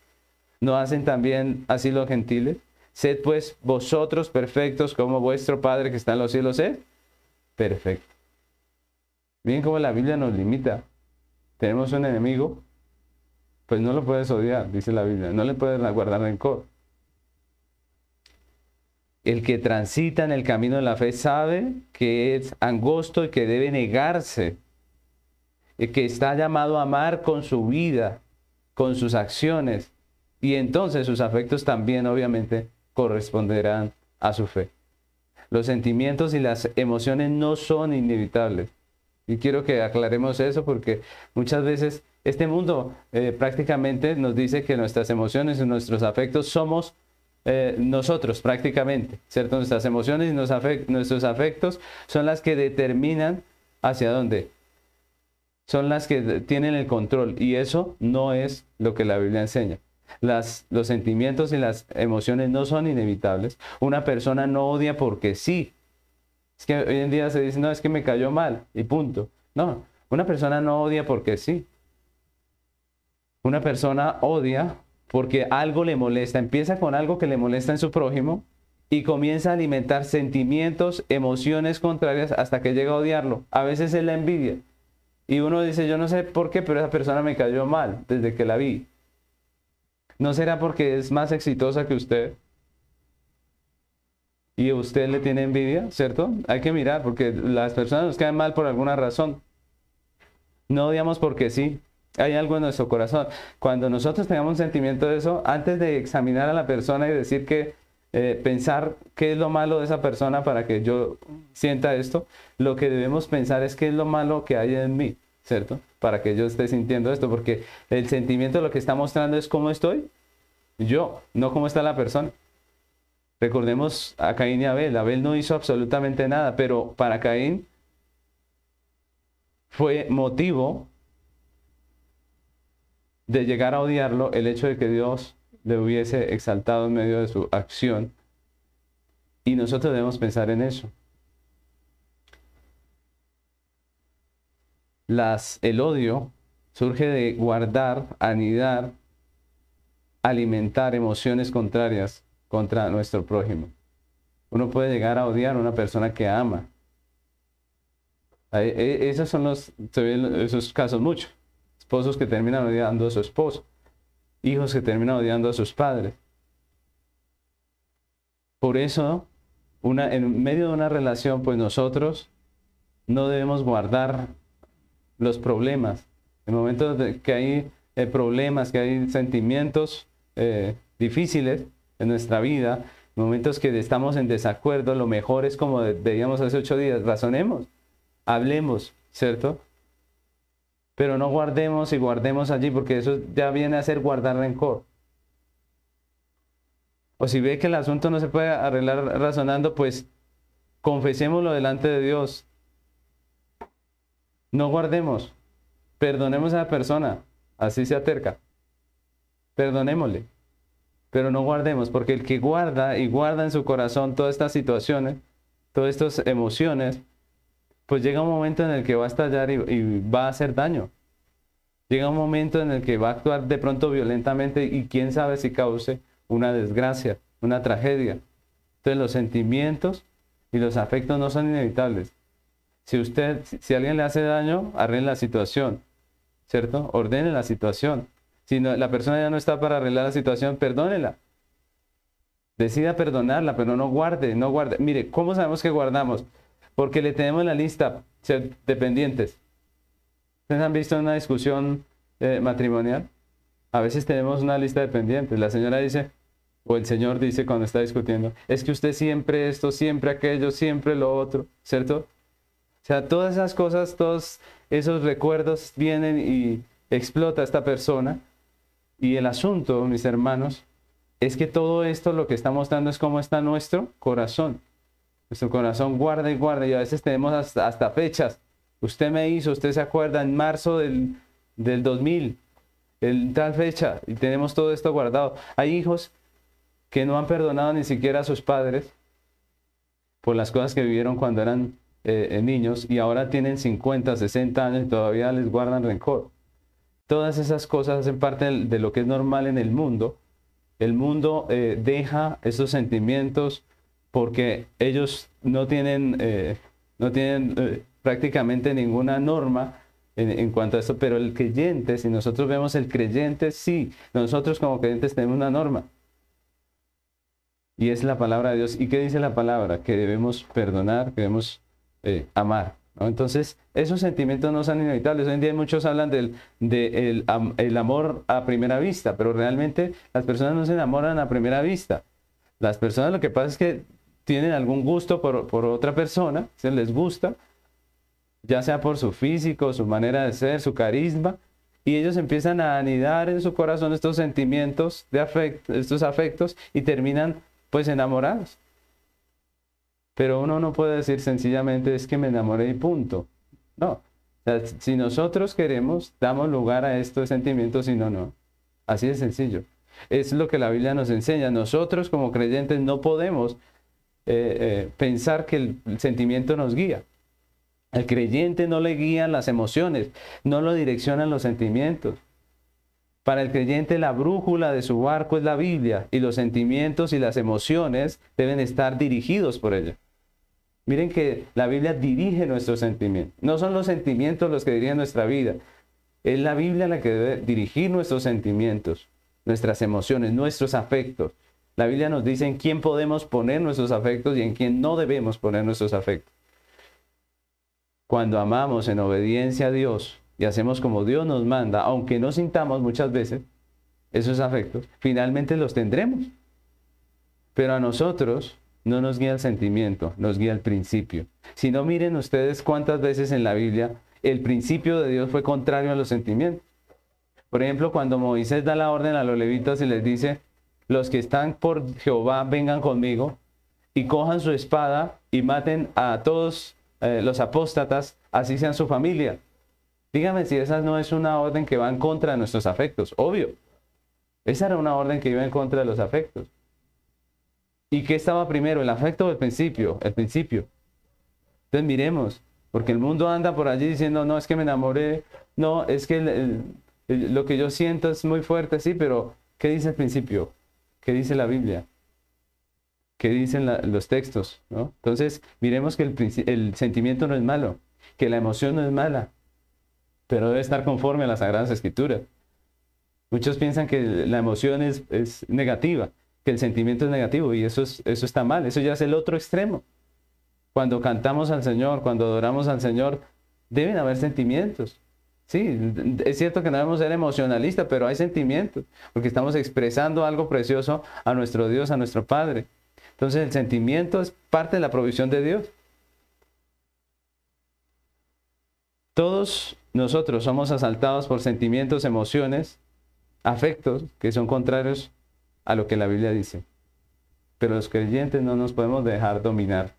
¿No hacen también así los gentiles? Sed pues vosotros perfectos como vuestro Padre que está en los cielos es perfecto. Miren cómo la Biblia nos limita. Tenemos un enemigo, pues no lo puedes odiar, dice la Biblia. No le puedes guardar rencor. El que transita en el camino de la fe sabe que es angosto y que debe negarse. El que está llamado a amar con su vida, con sus acciones, y entonces sus afectos también obviamente corresponderán a su fe. Los sentimientos y las emociones no son inevitables. Y quiero que aclaremos eso porque muchas veces este mundo eh, prácticamente nos dice que nuestras emociones y nuestros afectos somos eh, nosotros prácticamente, ¿cierto? Nuestras emociones y nuestros afectos son las que determinan hacia dónde. Son las que tienen el control y eso no es lo que la Biblia enseña los sentimientos y las emociones no son inevitables. Una persona no odia porque sí. Es que hoy en día se dice, no, es que me cayó mal y punto. No, una persona no odia porque sí. Una persona odia porque algo le molesta. Empieza con algo que le molesta en su prójimo y comienza a alimentar sentimientos, emociones contrarias hasta que llega a odiarlo. A veces es la envidia. y uno dice, yo no sé por qué, pero esa persona me cayó mal desde que la vi. ¿No será porque es más exitosa que usted? Y usted le tiene envidia, ¿cierto? Hay que mirar porque las personas nos caen mal por alguna razón. No odiamos porque sí. Hay algo en nuestro corazón. Cuando nosotros tengamos un sentimiento de eso, antes de examinar a la persona y decir que eh, pensar qué es lo malo de esa persona para que yo sienta esto, lo que debemos pensar es qué es lo malo que hay en mí, ¿cierto? Para que yo esté sintiendo esto, porque el sentimiento lo que está mostrando es cómo estoy yo, no cómo está la persona. Recordemos a Caín y Abel. Abel no hizo absolutamente nada, pero para Caín fue motivo de llegar a odiarlo el hecho de que Dios le hubiese exaltado en medio de su acción. Y nosotros debemos pensar en eso. Las, el odio surge de guardar, anidar, alimentar emociones contrarias contra nuestro prójimo. Uno puede llegar a odiar a una persona que ama. E, esos son los, esos casos muchos. Esposos que terminan odiando a su esposo hijos que terminan odiando a sus padres. Por eso, en medio de una relación, pues nosotros no debemos guardar los problemas. En momentos que hay eh, problemas, que hay sentimientos eh, difíciles en nuestra vida, momentos que estamos en desacuerdo, lo mejor es como veíamos hace ocho días, razonemos, hablemos, ¿cierto? pero no guardemos y guardemos allí, porque eso ya viene a ser guardar rencor. O si ve que el asunto no se puede arreglar razonando, pues confesémoslo delante de Dios. No guardemos, perdonemos a la persona, así se acerca. Perdonémosle, pero no guardemos, porque el que guarda y guarda en su corazón todas estas situaciones, todas estas emociones, pues llega un momento en el que va a estallar y, va a hacer daño. Llega un momento en el que va a actuar de pronto violentamente y quién sabe si cause una desgracia, una tragedia. Entonces los sentimientos y los afectos no son inevitables. Si usted, si alguien le hace daño, arregle la situación, ¿cierto? Ordene la situación. Si la persona ya no está para arreglar la situación, perdónela. Decida perdonarla, pero no guarde, no guarde. Mire, ¿cómo sabemos que guardamos? porque le tenemos la lista ser dependientes. ¿Ustedes han visto una discusión eh, matrimonial? A veces tenemos una lista de pendientes. La señora dice, o el señor dice cuando está discutiendo, es que usted siempre esto, siempre aquello, siempre lo otro, ¿cierto? O sea, todas esas cosas, todos esos recuerdos vienen y explota esta persona. Y el asunto, mis hermanos, es que todo esto lo que está mostrando es cómo está nuestro corazón. Nuestro corazón guarda y guarda y a veces tenemos hasta, fechas. Usted me hizo, usted se acuerda, en marzo del, del 2000, en tal fecha, y tenemos todo esto guardado. Hay hijos que no han perdonado ni siquiera a sus padres por las cosas que vivieron cuando eran eh, niños y ahora tienen 50, 60 años y todavía les guardan rencor. Todas esas cosas hacen parte de lo que es normal en el mundo. El mundo eh, deja esos sentimientos, porque ellos no tienen, eh, no tienen eh, prácticamente ninguna norma en, cuanto a esto, pero el creyente, si nosotros vemos el creyente, sí, nosotros como creyentes tenemos una norma. Y es la palabra de Dios. ¿Y qué dice la palabra? Que debemos perdonar, que debemos eh, amar. Entonces, esos sentimientos no son inevitables. Hoy en día muchos hablan del de el amor a primera vista, pero realmente las personas no se enamoran a primera vista. Las personas lo que pasa es que tienen algún gusto por, otra persona, se les gusta, ya sea por su físico, su manera de ser, su carisma, y ellos empiezan a anidar en su corazón estos sentimientos de afecto, estos afectos y terminan pues enamorados. Pero uno no puede decir sencillamente es que me enamoré y punto. No. si nosotros queremos, damos lugar a estos sentimientos y no, no. Así de sencillo. Es lo que la Biblia nos enseña. Nosotros como creyentes no podemos eh, eh, pensar que el, sentimiento nos guía. El creyente no le guían las emociones, no lo direccionan los sentimientos. Para el creyente la brújula de su barco es la Biblia y los sentimientos y las emociones deben estar dirigidos por ella. Miren que la Biblia dirige nuestros sentimientos. No son los sentimientos los que dirigen nuestra vida. Es la Biblia la que debe dirigir nuestros sentimientos, nuestras emociones, nuestros afectos. La Biblia nos dice en quién podemos poner nuestros afectos y en quién no debemos poner nuestros afectos. Cuando amamos en obediencia a Dios y hacemos como Dios nos manda, aunque no sintamos muchas veces esos afectos, finalmente los tendremos. Pero a nosotros no nos guía el sentimiento, nos guía el principio. Si no miren ustedes cuántas veces en la Biblia el principio de Dios fue contrario a los sentimientos. Por ejemplo, cuando Moisés da la orden a los levitas y les dice, los que están por Jehová vengan conmigo y cojan su espada y maten a todos eh, los apóstatas, así sean su familia. Dígame si esa no es una orden que va en contra de nuestros afectos, obvio. Esa era una orden que iba en contra de los afectos. ¿Y qué estaba primero, el afecto o el principio? El principio. Entonces miremos, porque el mundo anda por allí diciendo, no, es que me enamoré, no, es que lo que yo siento es muy fuerte, sí, pero ¿qué dice el principio? ¿Qué dice la Biblia? ¿Qué dicen los textos? Entonces, miremos que el sentimiento no es malo, que la emoción no es mala, pero debe estar conforme a las Sagradas Escrituras. Muchos piensan que la emoción es, es negativa, que el sentimiento es negativo y eso, es, eso está mal, eso ya es el otro extremo. Cuando cantamos al Señor, cuando adoramos al Señor, deben haber sentimientos. Sí, es cierto que no debemos ser emocionalistas, pero hay sentimientos, porque estamos expresando algo precioso a nuestro Dios, a nuestro Padre. Entonces el sentimiento es parte de la provisión de Dios. Todos nosotros somos asaltados por sentimientos, emociones, afectos que son contrarios a lo que la Biblia dice. Pero los creyentes no nos podemos dejar dominar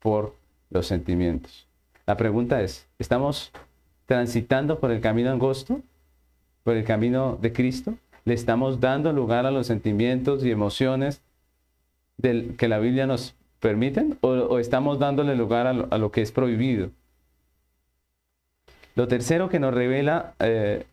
por los sentimientos. La pregunta es, ¿estamos transitando por el camino angosto? ¿Por el camino de Cristo? ¿Le estamos dando lugar a los sentimientos y emociones que la Biblia nos permite? ¿O, estamos dándole lugar a lo, que es prohibido? Lo tercero que nos revela, eh,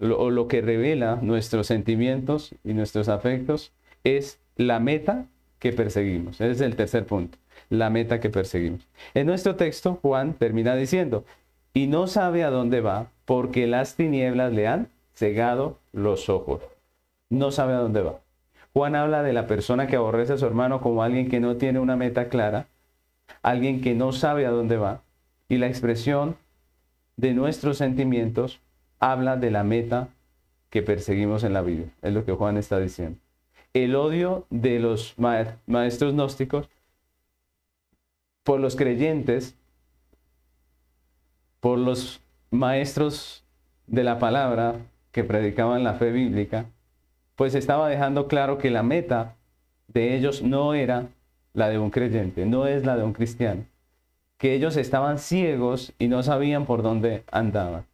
o lo que revela nuestros sentimientos y nuestros afectos, es la meta que perseguimos. Ese es el tercer punto la meta que perseguimos. En nuestro texto, Juan termina diciendo, y no sabe a dónde va porque las tinieblas le han cegado los ojos. No sabe a dónde va. Juan habla de la persona que aborrece a su hermano como alguien que no tiene una meta clara, alguien que no sabe a dónde va, y la expresión de nuestros sentimientos habla de la meta que perseguimos en la vida. Es lo que Juan está diciendo. El odio de los maestros gnósticos por los creyentes, por los maestros de la palabra que predicaban la fe bíblica, pues estaba dejando claro que la meta de ellos no era la de un creyente, no es la de un cristiano, que ellos estaban ciegos y no sabían por dónde andaban,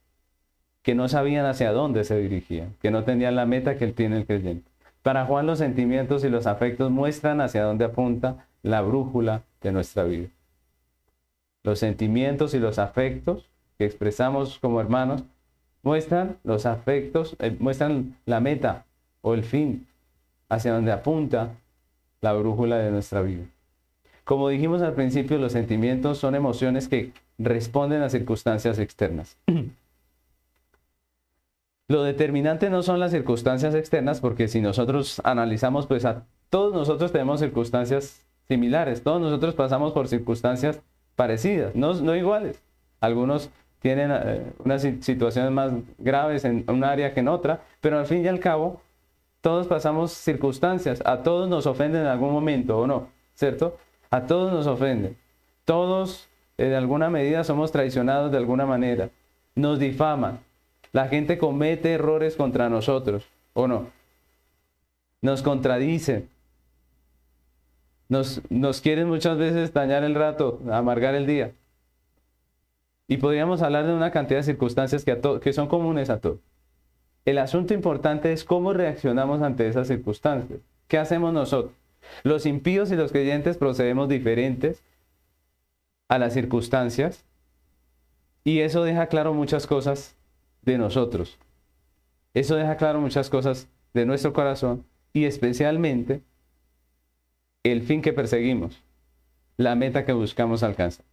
que no sabían hacia dónde se dirigían, que no tenían la meta que él tiene el creyente. Para Juan los sentimientos y los afectos muestran hacia dónde apunta la brújula de nuestra vida los sentimientos y los afectos que expresamos como hermanos, muestran los afectos, eh, muestran la meta o el fin hacia donde apunta la brújula de nuestra vida. Como dijimos al principio, los sentimientos son emociones que responden a circunstancias externas. Lo determinante no son las circunstancias externas, porque si nosotros analizamos, pues a todos nosotros tenemos circunstancias similares, todos nosotros pasamos por circunstancias parecidas, no, no iguales. Algunos tienen eh, unas situaciones más graves en un área que en otra, pero al fin y al cabo, todos pasamos circunstancias, a todos nos ofenden en algún momento o no, ¿cierto? A todos nos ofenden. Todos, en alguna medida, somos traicionados de alguna manera. Nos difaman. La gente comete errores contra nosotros, ¿o no? Nos contradicen. Nos, quieren muchas veces dañar el rato, amargar el día. Y podríamos hablar de una cantidad de circunstancias que, que son comunes a todos. El asunto importante es cómo reaccionamos ante esas circunstancias. ¿Qué hacemos nosotros? Los impíos y los creyentes procedemos diferentes a las circunstancias y eso deja claro muchas cosas de nosotros. Eso deja claro muchas cosas de nuestro corazón y especialmente el fin que perseguimos, la meta que buscamos alcanzar.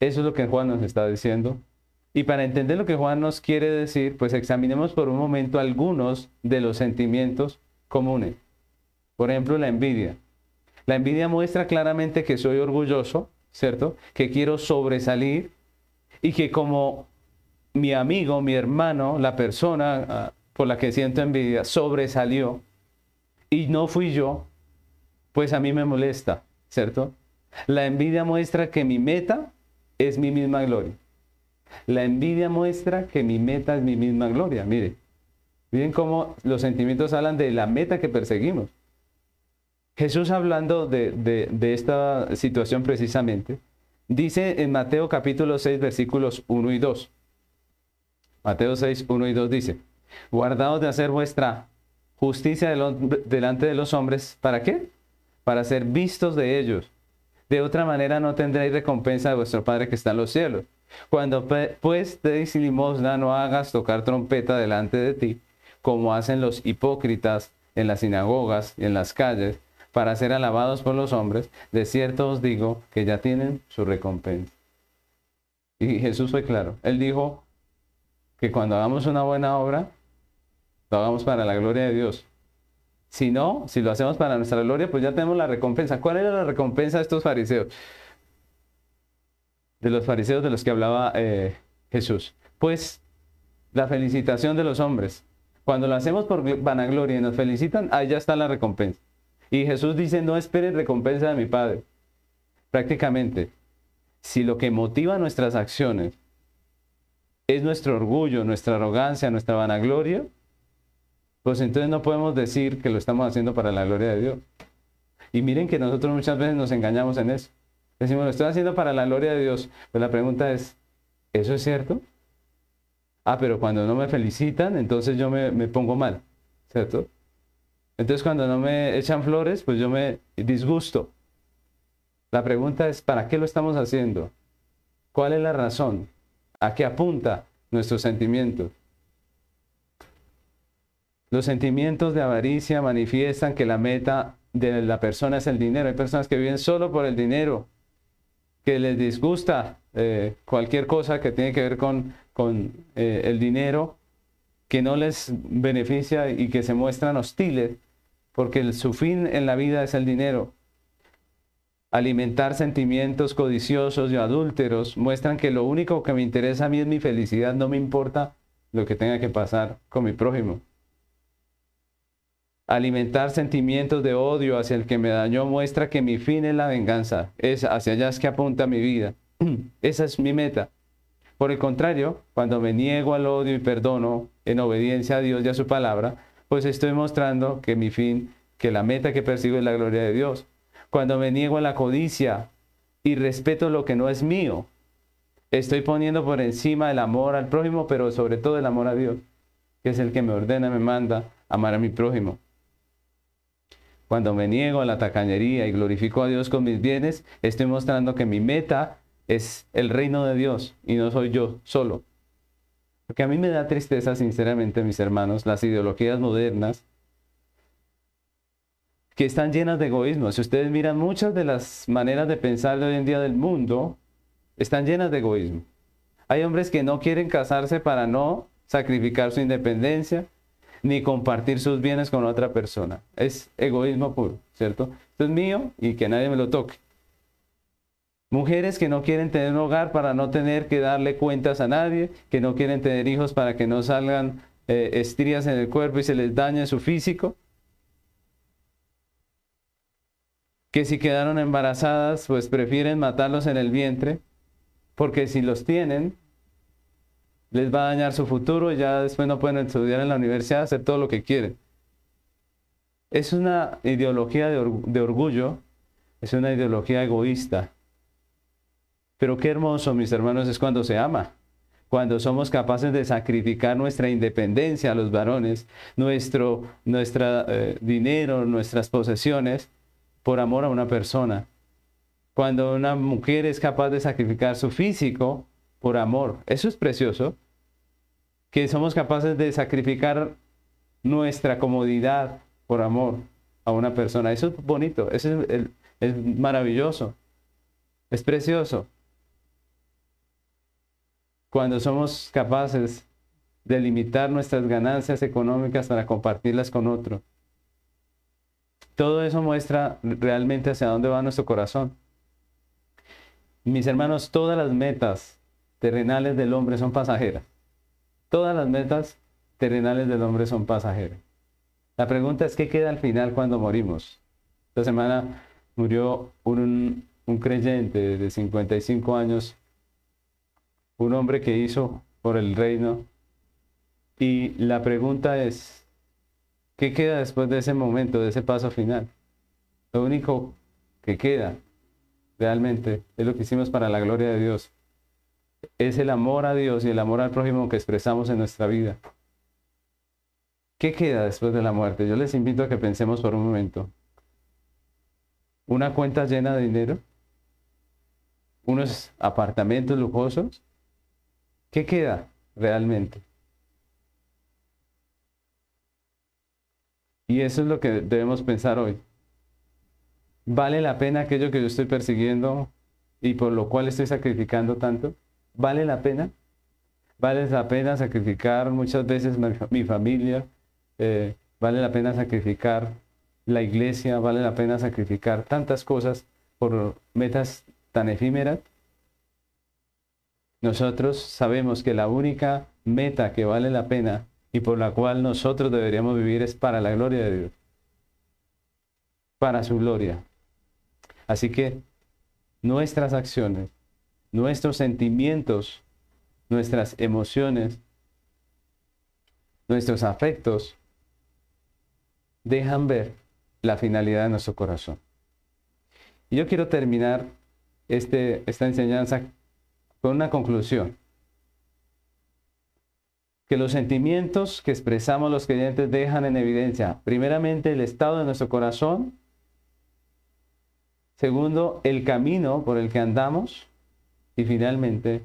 Eso es lo que Juan nos está diciendo. Y para entender lo que Juan nos quiere decir, pues examinemos por un momento algunos de los sentimientos comunes. Por ejemplo, la envidia. La envidia muestra claramente que soy orgulloso, ¿cierto? Que quiero sobresalir y que como mi amigo, mi hermano, la persona ah, por la que siento envidia sobresalió y no fui yo, pues a mí me molesta, ¿cierto? La envidia muestra que mi meta es mi misma gloria. La envidia muestra que mi meta es mi misma gloria. Mire, miren cómo los sentimientos hablan de la meta que perseguimos. Jesús hablando de, esta situación precisamente, dice en Mateo capítulo 6 versículos 1 y 2. Mateo 6, 1 y 2 dice, guardaos de hacer vuestra justicia delante de los hombres, ¿para qué? Para ser vistos de ellos. De otra manera no tendréis recompensa de vuestro Padre que está en los cielos. Cuando pues deis limosna, no hagas tocar trompeta delante de ti, como hacen los hipócritas en las sinagogas y en las calles, para ser alabados por los hombres, de cierto os digo que ya tienen su recompensa. Y Jesús fue claro. Él dijo que cuando hagamos una buena obra, lo hagamos para la gloria de Dios. Si no, si lo hacemos para nuestra gloria, pues ya tenemos la recompensa. ¿Cuál era la recompensa de estos fariseos? De los fariseos de los que hablaba eh, Jesús. Pues la felicitación de los hombres. Cuando lo hacemos por vanagloria y nos felicitan, ahí ya está la recompensa. Y Jesús dice, no esperen recompensa de mi Padre. Prácticamente, si lo que motiva nuestras acciones es nuestro orgullo, nuestra arrogancia, nuestra vanagloria, pues entonces no podemos decir que lo estamos haciendo para la gloria de Dios. Y miren que nosotros muchas veces nos engañamos en eso. Decimos, lo estoy haciendo para la gloria de Dios. Pues la pregunta es, ¿eso es cierto? Ah, pero cuando no me felicitan, entonces yo me, me pongo mal, ¿cierto? Entonces cuando no me echan flores, pues yo me disgusto. La pregunta es, ¿para qué lo estamos haciendo? ¿Cuál es la razón? ¿A qué apunta nuestros sentimientos? Los sentimientos de avaricia manifiestan que la meta de la persona es el dinero. Hay personas que viven solo por el dinero, que les disgusta eh, cualquier cosa que tiene que ver con, con eh, el dinero, que no les beneficia y que se muestran hostiles porque su fin en la vida es el dinero. Alimentar sentimientos codiciosos y adúlteros muestran que lo único que me interesa a mí es mi felicidad, no me importa lo que tenga que pasar con mi prójimo. Alimentar sentimientos de odio hacia el que me dañó muestra que mi fin es la venganza, es hacia allá es que apunta mi vida. Esa es mi meta. Por el contrario, cuando me niego al odio y perdono en obediencia a Dios y a su palabra, pues estoy mostrando que mi fin, que la meta que persigo es la gloria de Dios. Cuando me niego a la codicia y respeto lo que no es mío, estoy poniendo por encima el amor al prójimo, pero sobre todo el amor a Dios, que es el que me ordena, me manda amar a mi prójimo. Cuando me niego a la tacañería y glorifico a Dios con mis bienes, estoy mostrando que mi meta es el reino de Dios y no soy yo solo. Porque a mí me da tristeza, sinceramente, mis hermanos, las ideologías modernas que están llenas de egoísmo. Si ustedes miran muchas de las maneras de pensar de hoy en día del mundo, están llenas de egoísmo. Hay hombres que no quieren casarse para no sacrificar su independencia ni compartir sus bienes con otra persona. Es egoísmo puro, ¿cierto? Esto es mío y que nadie me lo toque. Mujeres que no quieren tener un hogar para no tener que darle cuentas a nadie, que no quieren tener hijos para que no salgan eh, estrías en el cuerpo y se les dañe su físico. Que si quedaron embarazadas, pues prefieren matarlos en el vientre, porque si los tienen, les va a dañar su futuro y ya después no pueden estudiar en la universidad, hacer todo lo que quieren. Es una ideología de orgullo, es una ideología egoísta pero qué hermoso, mis hermanos, es cuando se ama, cuando somos capaces de sacrificar nuestra independencia a los varones, nuestro eh, dinero, nuestras posesiones, por amor a una persona. Cuando una mujer es capaz de sacrificar su físico por amor. Eso es precioso. Que somos capaces de sacrificar nuestra comodidad por amor a una persona. Eso es bonito. Ese es Es maravilloso. Es precioso. Cuando somos capaces de limitar nuestras ganancias económicas para compartirlas con otro. Todo eso muestra realmente hacia dónde va nuestro corazón. Mis hermanos, todas las metas terrenales del hombre son pasajeras. Todas las metas terrenales del hombre son pasajeras. La pregunta es, ¿qué queda al final cuando morimos? Esta semana murió un, un creyente de 55 años, un hombre que hizo por el reino. Y la pregunta es, ¿qué queda después de ese momento, de ese paso final? Lo único que queda realmente es lo que hicimos para la gloria de Dios. Es el amor a Dios y el amor al prójimo que expresamos en nuestra vida. ¿Qué queda después de la muerte? Yo les invito a que pensemos por un momento. ¿Una cuenta llena de dinero? ¿Unos apartamentos lujosos? ¿Qué queda realmente? Y eso es lo que debemos pensar hoy. ¿Vale la pena aquello que yo estoy persiguiendo y por lo cual estoy sacrificando tanto? ¿Vale la pena? ¿Vale la pena sacrificar muchas veces mi familia? Eh, ¿Vale la pena sacrificar la iglesia? ¿Vale la pena sacrificar tantas cosas por metas tan efímeras? Nosotros sabemos que la única meta que vale la pena y por la cual nosotros deberíamos vivir es para la gloria de Dios, para su gloria. Así que nuestras acciones, nuestros sentimientos, nuestras emociones, nuestros afectos, dejan ver la finalidad de nuestro corazón. Y yo quiero terminar este, esta enseñanza con una conclusión. Que los sentimientos que expresamos los creyentes dejan en evidencia, primeramente, el estado de nuestro corazón Segundo, el camino por el que andamos. Y finalmente,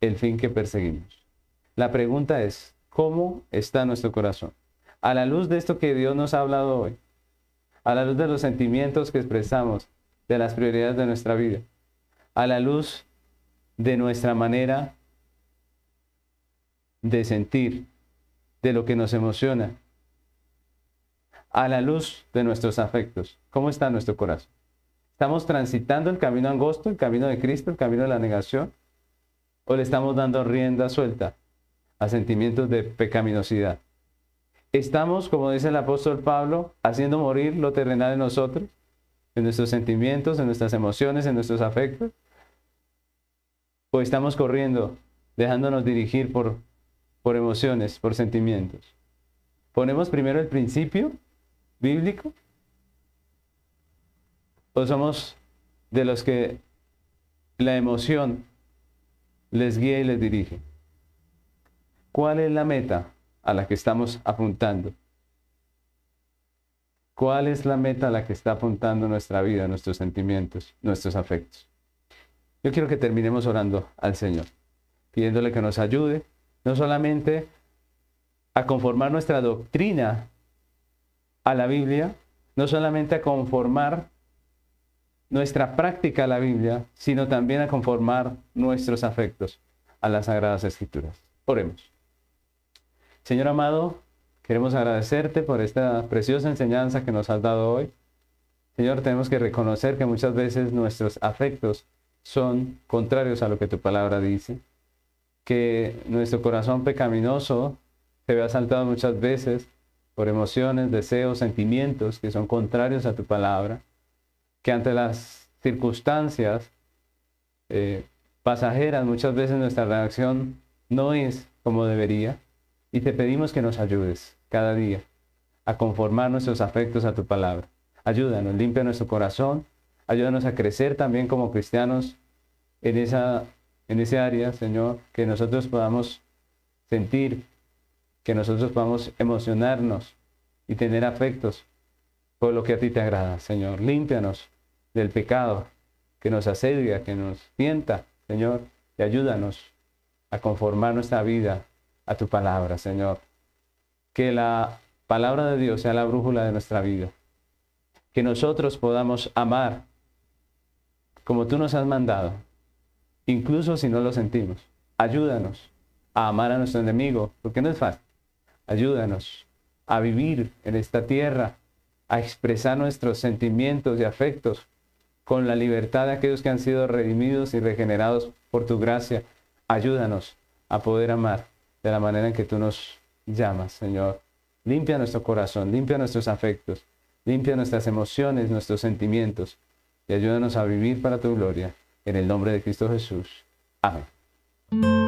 el fin que perseguimos. La pregunta es, ¿cómo está nuestro corazón? A la luz de esto que Dios nos ha hablado hoy, a la luz de los sentimientos que expresamos, de las prioridades de nuestra vida, a la luz de nuestra manera de sentir, de lo que nos emociona, a la luz de nuestros afectos, ¿cómo está nuestro corazón? ¿Estamos transitando el camino angosto, el camino de Cristo, el camino de la negación? ¿O le estamos dando rienda suelta a sentimientos de pecaminosidad? ¿Estamos, como dice el apóstol Pablo, haciendo morir lo terrenal en nosotros, en nuestros sentimientos, en nuestras emociones, en nuestros afectos? ¿O estamos corriendo, dejándonos dirigir por, por emociones, por sentimientos? ¿Ponemos primero el principio bíblico ¿O somos de los que la emoción les guía y les dirige? ¿Cuál es la meta a la que estamos apuntando? ¿Cuál es la meta a la que está apuntando nuestra vida, nuestros sentimientos, nuestros afectos? Yo quiero que terminemos orando al Señor, pidiéndole que nos ayude, no solamente a conformar nuestra doctrina a la Biblia, no solamente a conformar nuestra práctica a la Biblia, sino también a conformar nuestros afectos a las Sagradas Escrituras. Oremos. Señor amado, queremos agradecerte por esta preciosa enseñanza que nos has dado hoy. Señor, tenemos que reconocer que muchas veces nuestros afectos son contrarios a lo que tu palabra dice, que nuestro corazón pecaminoso se ve asaltado muchas veces por emociones, deseos, sentimientos que son contrarios a tu palabra que ante las circunstancias eh, pasajeras muchas veces nuestra reacción no es como debería y te pedimos que nos ayudes cada día a conformar nuestros afectos a tu palabra. Ayúdanos, limpia nuestro corazón, ayúdanos a crecer también como cristianos en esa en ese área, Señor, que nosotros podamos sentir, que nosotros podamos emocionarnos y tener afectos por lo que a ti te agrada, Señor. Límpianos del pecado que nos asedia, que nos tienta, Señor, y ayúdanos a conformar nuestra vida a tu palabra, Señor. Que la palabra de Dios sea la brújula de nuestra vida. Que nosotros podamos amar como tú nos has mandado, incluso si no lo sentimos. Ayúdanos a amar a nuestro enemigo, porque no es fácil. Ayúdanos a vivir en esta tierra, a expresar nuestros sentimientos y afectos con la libertad de aquellos que han sido redimidos y regenerados por tu gracia. Ayúdanos a poder amar de la manera en que tú nos llamas, Señor. Limpia nuestro corazón, limpia nuestros afectos, limpia nuestras emociones, nuestros sentimientos y ayúdanos a vivir para tu gloria. En el nombre de Cristo Jesús. Amén.